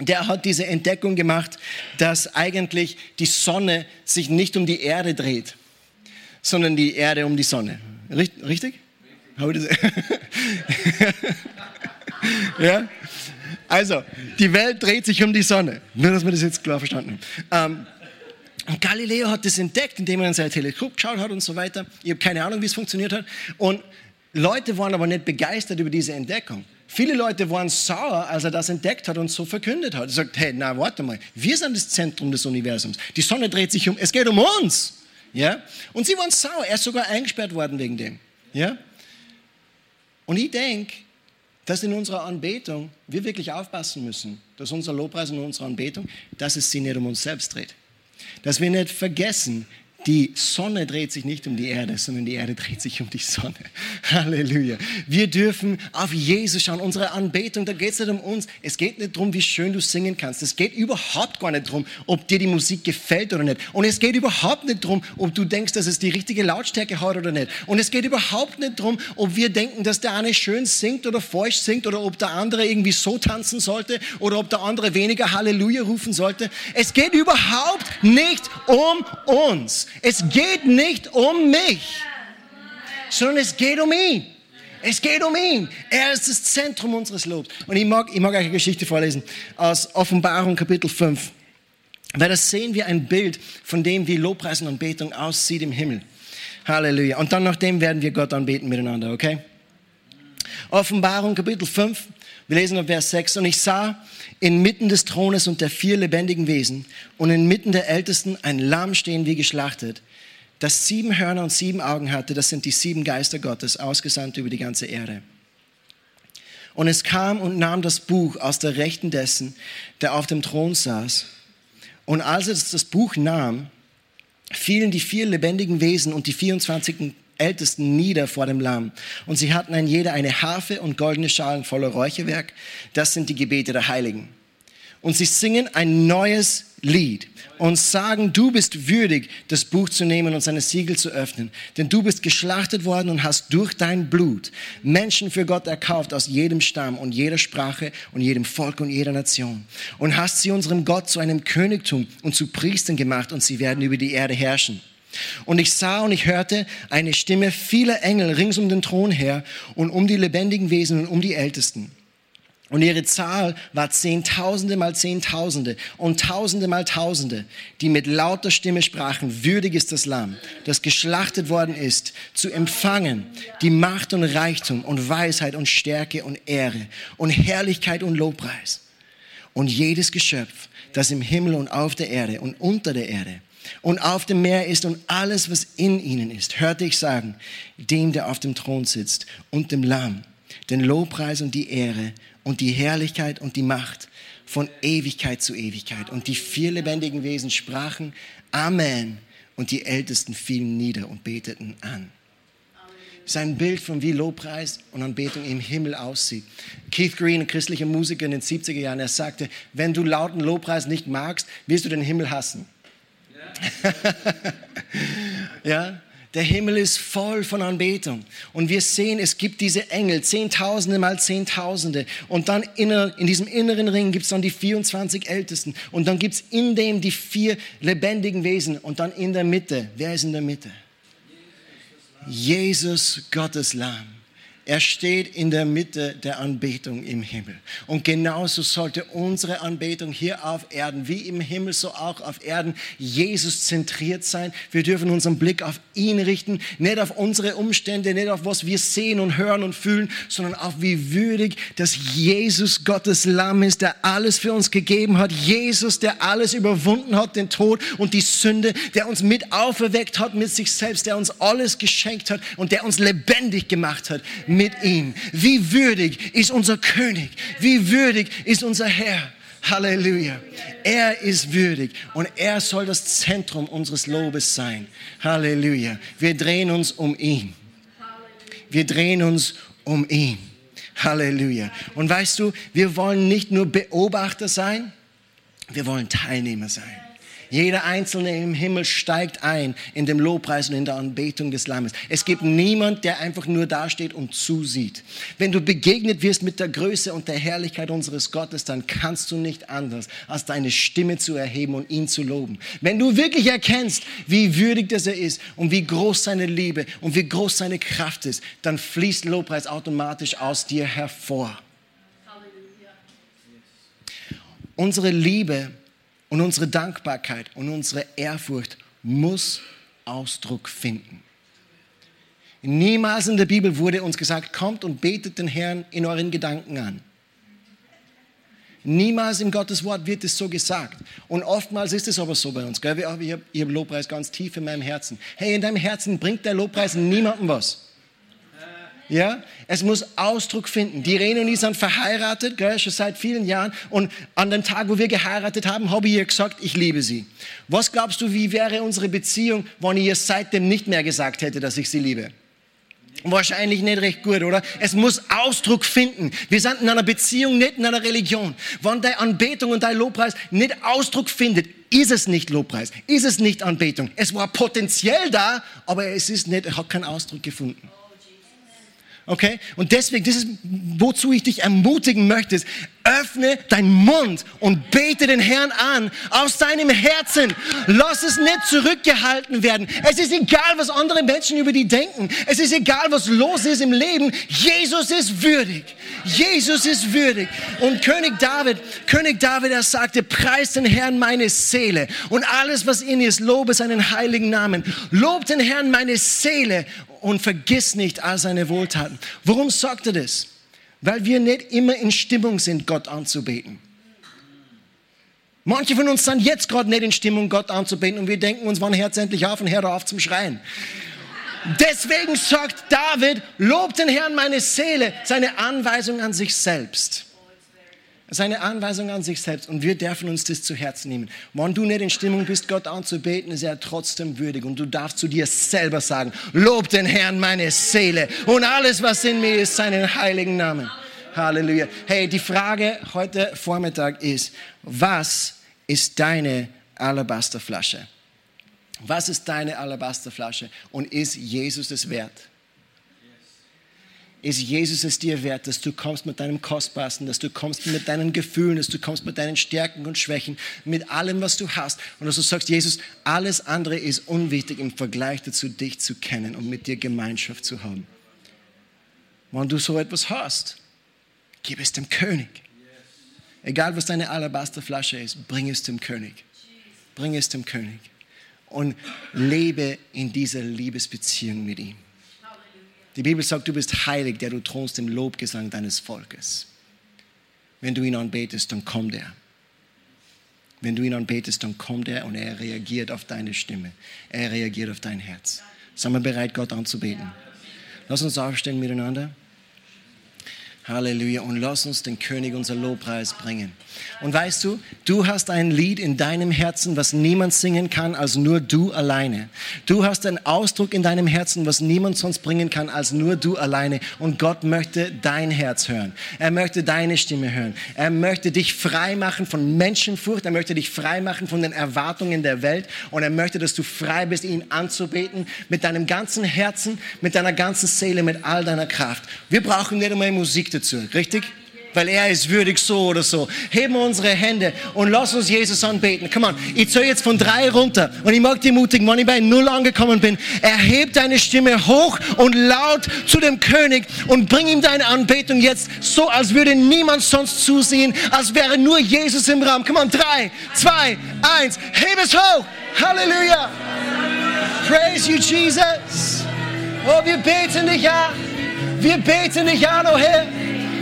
Der hat diese Entdeckung gemacht, dass eigentlich die Sonne sich nicht um die Erde dreht, sondern die Erde um die Sonne. Richtig? [laughs] ja? Also, die Welt dreht sich um die Sonne. Nur, dass wir das jetzt klar verstanden haben. Ähm, Galileo hat das entdeckt, indem er in sein Teleskop geschaut hat und so weiter. Ich habe keine Ahnung, wie es funktioniert hat. Und Leute waren aber nicht begeistert über diese Entdeckung. Viele Leute waren sauer, als er das entdeckt hat und so verkündet hat. Er sagt, hey, na, warte mal, wir sind das Zentrum des Universums. Die Sonne dreht sich um, es geht um uns. Ja? Und sie waren sauer, er ist sogar eingesperrt worden wegen dem. Ja? Und ich denke, dass in unserer Anbetung wir wirklich aufpassen müssen, dass unser Lobpreis und unsere Anbetung, dass es sich nicht um uns selbst dreht. Dass wir nicht vergessen, die Sonne dreht sich nicht um die Erde, sondern die Erde dreht sich um die Sonne. [laughs] Halleluja. Wir dürfen auf Jesus schauen. Unsere Anbetung, da geht es nicht um uns. Es geht nicht darum, wie schön du singen kannst. Es geht überhaupt gar nicht darum, ob dir die Musik gefällt oder nicht. Und es geht überhaupt nicht darum, ob du denkst, dass es die richtige Lautstärke hat oder nicht. Und es geht überhaupt nicht darum, ob wir denken, dass der eine schön singt oder falsch singt oder ob der andere irgendwie so tanzen sollte oder ob der andere weniger Halleluja rufen sollte. Es geht überhaupt nicht um uns. Es geht nicht um mich, sondern es geht um ihn. Es geht um ihn. Er ist das Zentrum unseres Lobs. Und ich mag, ich mag euch eine Geschichte vorlesen aus Offenbarung Kapitel 5. Weil das sehen wir ein Bild von dem, wie Lobpreis und Anbetung aussieht im Himmel. Halleluja. Und dann nach dem werden wir Gott anbeten miteinander, okay? Offenbarung Kapitel 5. Wir lesen ab Vers 6. Und ich sah inmitten des Thrones und der vier lebendigen Wesen und inmitten der Ältesten ein Lamm stehen wie geschlachtet, das sieben Hörner und sieben Augen hatte. Das sind die sieben Geister Gottes, ausgesandt über die ganze Erde. Und es kam und nahm das Buch aus der Rechten dessen, der auf dem Thron saß. Und als es das Buch nahm, fielen die vier lebendigen Wesen und die 24 Ältesten nieder vor dem Lamm. Und sie hatten ein jeder eine Harfe und goldene Schalen voller Räucherwerk. Das sind die Gebete der Heiligen. Und sie singen ein neues Lied und sagen, du bist würdig, das Buch zu nehmen und seine Siegel zu öffnen. Denn du bist geschlachtet worden und hast durch dein Blut Menschen für Gott erkauft aus jedem Stamm und jeder Sprache und jedem Volk und jeder Nation. Und hast sie unserem Gott zu einem Königtum und zu Priestern gemacht und sie werden über die Erde herrschen. Und ich sah und ich hörte eine Stimme vieler Engel rings um den Thron her und um die lebendigen Wesen und um die Ältesten. Und ihre Zahl war Zehntausende mal Zehntausende und Tausende mal Tausende, die mit lauter Stimme sprachen, würdig ist das Lamm, das geschlachtet worden ist, zu empfangen die Macht und Reichtum und Weisheit und Stärke und Ehre und Herrlichkeit und Lobpreis. Und jedes Geschöpf, das im Himmel und auf der Erde und unter der Erde und auf dem Meer ist und alles, was in ihnen ist, hörte ich sagen, dem, der auf dem Thron sitzt und dem Lamm, den Lobpreis und die Ehre und die Herrlichkeit und die Macht von Ewigkeit zu Ewigkeit. Und die vier lebendigen Wesen sprachen Amen und die Ältesten fielen nieder und beteten an. Sein Bild von wie Lobpreis und Anbetung im Himmel aussieht. Keith Green, ein christlicher Musiker in den 70er Jahren, er sagte, wenn du lauten Lobpreis nicht magst, wirst du den Himmel hassen. [laughs] ja, der Himmel ist voll von Anbetung. Und wir sehen, es gibt diese Engel, Zehntausende mal Zehntausende. Und dann in diesem inneren Ring gibt es dann die 24 Ältesten. Und dann gibt es in dem die vier lebendigen Wesen. Und dann in der Mitte, wer ist in der Mitte? Jesus, Gottes Lamm. Er steht in der Mitte der Anbetung im Himmel. Und genauso sollte unsere Anbetung hier auf Erden, wie im Himmel, so auch auf Erden, Jesus zentriert sein. Wir dürfen unseren Blick auf ihn richten, nicht auf unsere Umstände, nicht auf was wir sehen und hören und fühlen, sondern auf wie würdig, dass Jesus Gottes Lamm ist, der alles für uns gegeben hat. Jesus, der alles überwunden hat, den Tod und die Sünde, der uns mit auferweckt hat mit sich selbst, der uns alles geschenkt hat und der uns lebendig gemacht hat mit ihm. Wie würdig ist unser König? Wie würdig ist unser Herr? Halleluja. Er ist würdig und er soll das Zentrum unseres Lobes sein. Halleluja. Wir drehen uns um ihn. Wir drehen uns um ihn. Halleluja. Und weißt du, wir wollen nicht nur Beobachter sein, wir wollen Teilnehmer sein. Jeder Einzelne im Himmel steigt ein in dem Lobpreis und in der Anbetung des Lammes. Es gibt niemand, der einfach nur dasteht und zusieht. Wenn du begegnet wirst mit der Größe und der Herrlichkeit unseres Gottes, dann kannst du nicht anders, als deine Stimme zu erheben und ihn zu loben. Wenn du wirklich erkennst, wie würdig das er ist und wie groß seine Liebe und wie groß seine Kraft ist, dann fließt Lobpreis automatisch aus dir hervor. Unsere Liebe und unsere Dankbarkeit und unsere Ehrfurcht muss Ausdruck finden. Niemals in der Bibel wurde uns gesagt, kommt und betet den Herrn in euren Gedanken an. Niemals in Gottes Wort wird es so gesagt. Und oftmals ist es aber so bei uns. Gell? Ich habe hab Lobpreis ganz tief in meinem Herzen. Hey, in deinem Herzen bringt der Lobpreis niemandem was. Ja, es muss Ausdruck finden. Die Irene und ich sind verheiratet, gell, schon seit vielen Jahren. Und an dem Tag, wo wir geheiratet haben, habe ich ihr gesagt, ich liebe sie. Was glaubst du, wie wäre unsere Beziehung, wenn ich ihr seitdem nicht mehr gesagt hätte, dass ich sie liebe? Wahrscheinlich nicht recht gut, oder? Es muss Ausdruck finden. Wir sind in einer Beziehung, nicht in einer Religion. Wenn deine Anbetung und dein Lobpreis nicht Ausdruck findet, ist es nicht Lobpreis, ist es nicht Anbetung. Es war potenziell da, aber es ist nicht, hat keinen Ausdruck gefunden. Okay? Und deswegen, das ist, wozu ich dich ermutigen möchte, ist, öffne deinen Mund und bete den Herrn an aus deinem Herzen. Lass es nicht zurückgehalten werden. Es ist egal, was andere Menschen über die denken. Es ist egal, was los ist im Leben. Jesus ist würdig. Jesus ist würdig. Und König David, König David, er sagte, preis den Herrn meine Seele und alles, was in ihr ist, lobe seinen heiligen Namen. Lob den Herrn meine Seele und vergiss nicht all seine Wohltaten. Warum sagt er das? Weil wir nicht immer in Stimmung sind, Gott anzubeten. Manche von uns sind jetzt gerade nicht in Stimmung, Gott anzubeten und wir denken uns, wann hört endlich auf und hört auf zum Schreien. Deswegen sagt David, lobt den Herrn meine Seele, seine Anweisung an sich selbst. Seine Anweisung an sich selbst. Und wir dürfen uns das zu Herzen nehmen. Wenn du nicht in Stimmung bist, Gott anzubeten, ist er trotzdem würdig. Und du darfst zu dir selber sagen, lob den Herrn meine Seele und alles, was in mir ist, seinen heiligen Namen. Halleluja. Hey, die Frage heute Vormittag ist, was ist deine Alabasterflasche? Was ist deine Alabasterflasche? Und ist Jesus es wert? Ist Jesus es dir wert, dass du kommst mit deinem Kostbarsten, dass du kommst mit deinen Gefühlen, dass du kommst mit deinen Stärken und Schwächen, mit allem, was du hast. Und dass du sagst, Jesus, alles andere ist unwichtig im Vergleich dazu, dich zu kennen und mit dir Gemeinschaft zu haben. Wenn du so etwas hast, gib es dem König. Egal, was deine Alabasterflasche ist, bring es dem König. Bring es dem König. Und lebe in dieser Liebesbeziehung mit ihm. Die Bibel sagt, du bist heilig, der du thronst im Lobgesang deines Volkes. Wenn du ihn anbetest, dann kommt er. Wenn du ihn anbetest, dann kommt er und er reagiert auf deine Stimme. Er reagiert auf dein Herz. Sind wir bereit, Gott anzubeten? Lass uns aufstehen miteinander. Halleluja. Und lass uns den König unser Lobpreis bringen. Und weißt du, du hast ein Lied in deinem Herzen, was niemand singen kann, als nur du alleine. Du hast einen Ausdruck in deinem Herzen, was niemand sonst bringen kann, als nur du alleine. Und Gott möchte dein Herz hören. Er möchte deine Stimme hören. Er möchte dich frei machen von Menschenfurcht. Er möchte dich frei machen von den Erwartungen der Welt. Und er möchte, dass du frei bist, ihn anzubeten mit deinem ganzen Herzen, mit deiner ganzen Seele, mit all deiner Kraft. Wir brauchen nicht einmal Musik dazu, richtig? weil er ist würdig so oder so. Heben unsere Hände und lass uns Jesus anbeten. Come on, ich zähle jetzt von drei runter und ich mag dich ermutigen, wenn ich bei Null angekommen bin, erheb deine Stimme hoch und laut zu dem König und bring ihm deine Anbetung jetzt so, als würde niemand sonst zusehen, als wäre nur Jesus im Raum. Come on, drei, zwei, eins, heb es hoch. Halleluja. Praise you, Jesus. Oh, wir beten dich an. Wir beten dich an, oh Herr.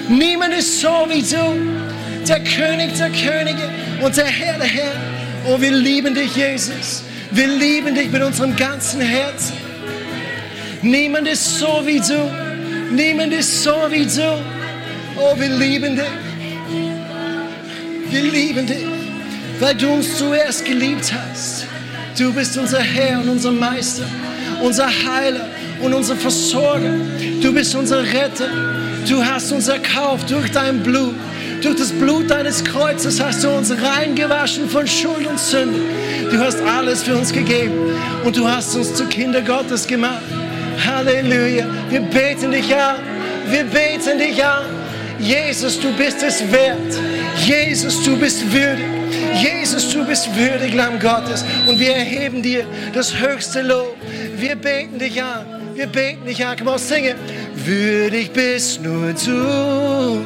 Niemand ist so wie du, der König der Könige und der Herr der Herren. Oh, wir lieben dich, Jesus. Wir lieben dich mit unserem ganzen Herzen. Niemand ist so wie du. Niemand ist so wie du. Oh, wir lieben dich. Wir lieben dich, weil du uns zuerst geliebt hast. Du bist unser Herr und unser Meister, unser Heiler und unser Versorger. Du bist unser Retter. Du hast uns erkauft durch dein Blut. Durch das Blut deines Kreuzes hast du uns reingewaschen von Schuld und Sünde. Du hast alles für uns gegeben und du hast uns zu Kinder Gottes gemacht. Halleluja. Wir beten dich an. Wir beten dich an. Jesus, du bist es wert. Jesus, du bist würdig. Jesus, du bist würdig, Lamm Gottes. Und wir erheben dir das höchste Lob. Wir beten dich an. Wir beten dich. Komm on, singe. Würdig bist nur du.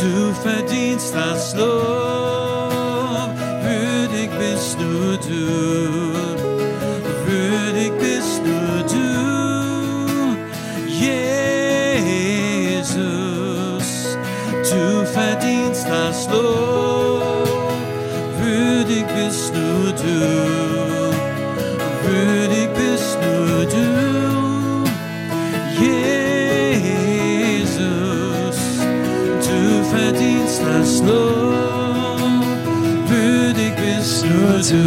Du verdienst das Lob, würdig bist nur du, Lob, würdig bist nur du, würdig bist nur du, Jesus. Du verdienst das Lob, würdig bist nur du,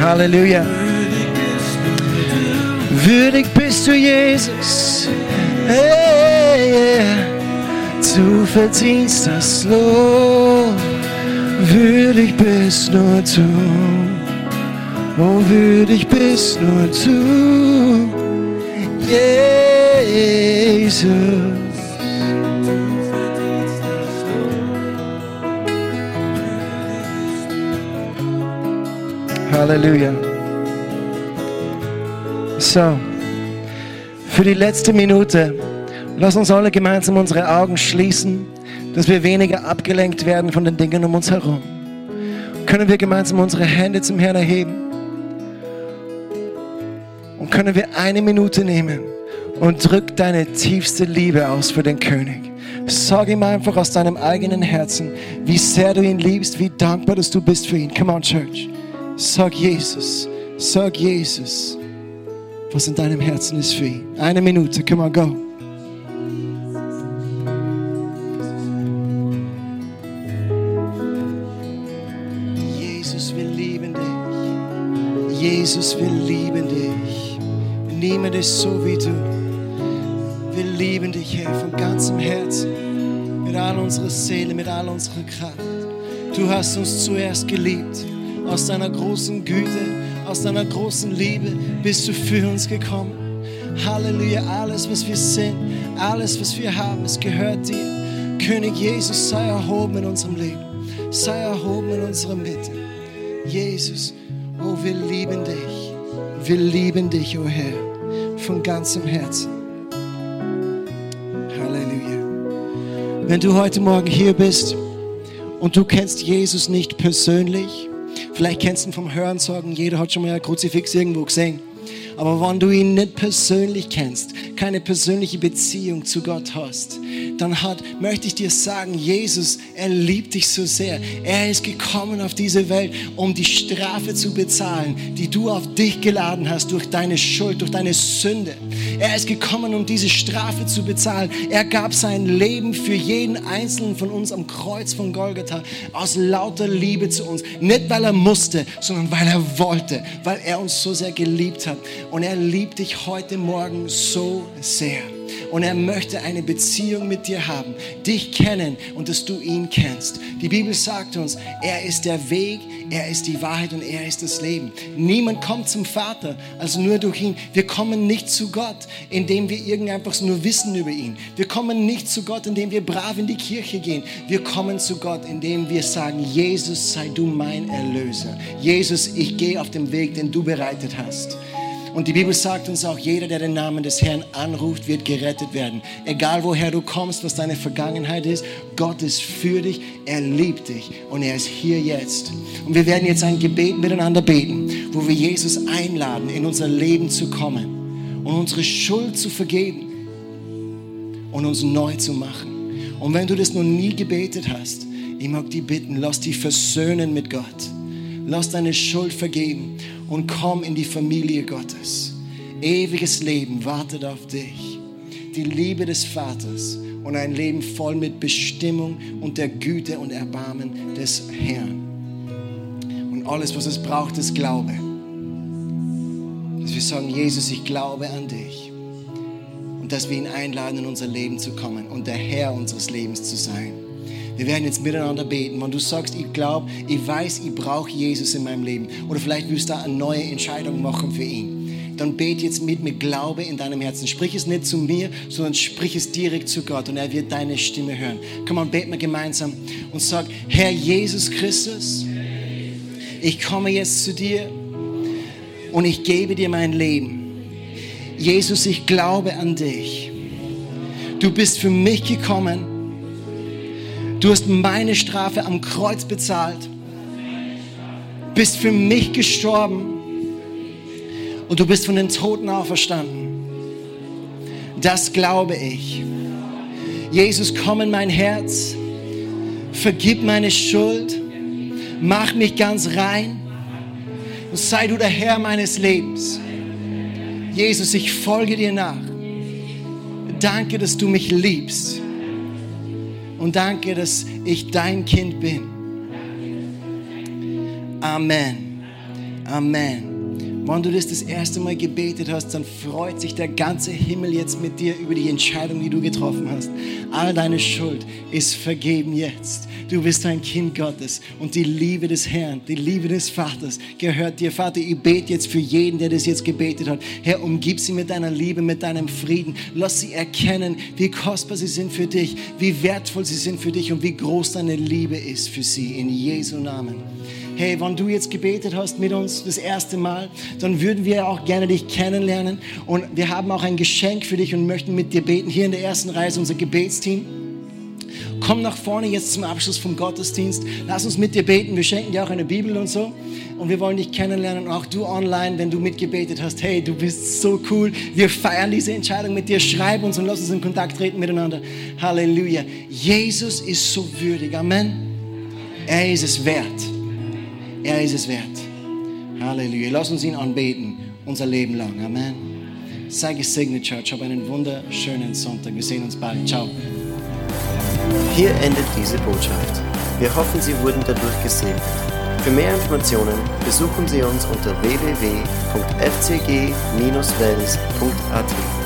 Halleluja. Würdig bist du, Jesus. Hey, yeah. Du verdienst das Lob. Würdig bist nur du. Oh, würdig bist nur du. Jesus. Halleluja. So, für die letzte Minute, lass uns alle gemeinsam unsere Augen schließen, dass wir weniger abgelenkt werden von den Dingen um uns herum. Können wir gemeinsam unsere Hände zum Herrn erheben? Und können wir eine Minute nehmen und drück deine tiefste Liebe aus für den König. Sag ihm einfach aus deinem eigenen Herzen, wie sehr du ihn liebst, wie dankbar dass du bist für ihn. Come on, Church. Sag Jesus, sag Jesus, was in deinem Herzen ist für ihn. Eine Minute, come on, go. Niemand ist so wie du. Wir lieben dich, Herr, von ganzem Herzen, mit all unserer Seele, mit all unserer Kraft. Du hast uns zuerst geliebt. Aus deiner großen Güte, aus deiner großen Liebe bist du für uns gekommen. Halleluja, alles, was wir sind, alles, was wir haben, es gehört dir. König Jesus, sei erhoben in unserem Leben. Sei erhoben in unserer Mitte. Jesus, oh, wir lieben dich. Wir lieben dich, oh Herr, von ganzem Herzen. Halleluja. Wenn du heute Morgen hier bist und du kennst Jesus nicht persönlich, vielleicht kennst du ihn vom Hören sagen, jeder hat schon mal ein Kruzifix irgendwo gesehen. Aber wenn du ihn nicht persönlich kennst, keine persönliche Beziehung zu Gott hast, dann hat, möchte ich dir sagen, Jesus, er liebt dich so sehr. Er ist gekommen auf diese Welt, um die Strafe zu bezahlen, die du auf dich geladen hast durch deine Schuld, durch deine Sünde. Er ist gekommen, um diese Strafe zu bezahlen. Er gab sein Leben für jeden einzelnen von uns am Kreuz von Golgatha aus lauter Liebe zu uns. Nicht, weil er musste, sondern weil er wollte, weil er uns so sehr geliebt hat. Und er liebt dich heute Morgen so sehr. Und er möchte eine Beziehung mit dir haben, dich kennen und dass du ihn kennst. Die Bibel sagt uns, er ist der Weg, er ist die Wahrheit und er ist das Leben. Niemand kommt zum Vater, also nur durch ihn. Wir kommen nicht zu Gott, indem wir irgend einfach nur wissen über ihn. Wir kommen nicht zu Gott, indem wir brav in die Kirche gehen. Wir kommen zu Gott, indem wir sagen, Jesus sei du mein Erlöser. Jesus, ich gehe auf dem Weg, den du bereitet hast. Und die Bibel sagt uns auch, jeder, der den Namen des Herrn anruft, wird gerettet werden. Egal woher du kommst, was deine Vergangenheit ist, Gott ist für dich, er liebt dich und er ist hier jetzt. Und wir werden jetzt ein Gebet miteinander beten, wo wir Jesus einladen, in unser Leben zu kommen und unsere Schuld zu vergeben und uns neu zu machen. Und wenn du das noch nie gebetet hast, ich mag dich bitten, lass dich versöhnen mit Gott. Lass deine Schuld vergeben und komm in die Familie Gottes. Ewiges Leben wartet auf dich. die Liebe des Vaters und ein Leben voll mit Bestimmung und der Güte und Erbarmen des Herrn. Und alles, was es braucht, ist Glaube. Dass wir sagen, Jesus, ich glaube an dich. Und dass wir ihn einladen, in unser Leben zu kommen und der Herr unseres Lebens zu sein. Wir werden jetzt miteinander beten. Wenn du sagst, ich glaube, ich weiß, ich brauche Jesus in meinem Leben. Oder vielleicht willst du da eine neue Entscheidung machen für ihn dann bet jetzt mit mit Glaube in deinem Herzen. Sprich es nicht zu mir, sondern sprich es direkt zu Gott und er wird deine Stimme hören. Komm on, beten wir gemeinsam und sag, Herr Jesus Christus, ich komme jetzt zu dir und ich gebe dir mein Leben. Jesus, ich glaube an dich. Du bist für mich gekommen. Du hast meine Strafe am Kreuz bezahlt. Bist für mich gestorben und du bist von den Toten auferstanden. Das glaube ich. Jesus, komm in mein Herz, vergib meine Schuld, mach mich ganz rein und sei du der Herr meines Lebens. Jesus, ich folge dir nach. Danke, dass du mich liebst. Und danke, dass ich dein Kind bin. Amen. Amen. Wenn du das das erste Mal gebetet hast, dann freut sich der ganze Himmel jetzt mit dir über die Entscheidung, die du getroffen hast. All deine Schuld ist vergeben jetzt. Du bist ein Kind Gottes und die Liebe des Herrn, die Liebe des Vaters gehört dir. Vater, ich bete jetzt für jeden, der das jetzt gebetet hat. Herr, umgib sie mit deiner Liebe, mit deinem Frieden. Lass sie erkennen, wie kostbar sie sind für dich, wie wertvoll sie sind für dich und wie groß deine Liebe ist für sie. In Jesu Namen hey, wenn du jetzt gebetet hast mit uns das erste Mal, dann würden wir auch gerne dich kennenlernen. Und wir haben auch ein Geschenk für dich und möchten mit dir beten. Hier in der ersten Reihe ist unser Gebetsteam. Komm nach vorne jetzt zum Abschluss vom Gottesdienst. Lass uns mit dir beten. Wir schenken dir auch eine Bibel und so. Und wir wollen dich kennenlernen. Und auch du online, wenn du mitgebetet hast. Hey, du bist so cool. Wir feiern diese Entscheidung mit dir. Schreib uns und lass uns in Kontakt treten miteinander. Halleluja. Jesus ist so würdig. Amen. Er ist es wert. Er ist es wert. Halleluja. Lass uns ihn anbeten, unser Leben lang. Amen. Sei gesegnet, Church. Hab einen wunderschönen Sonntag. Wir sehen uns bald. Ciao. Hier endet diese Botschaft. Wir hoffen, Sie wurden dadurch gesegnet. Für mehr Informationen besuchen Sie uns unter www.fcg-wells.at.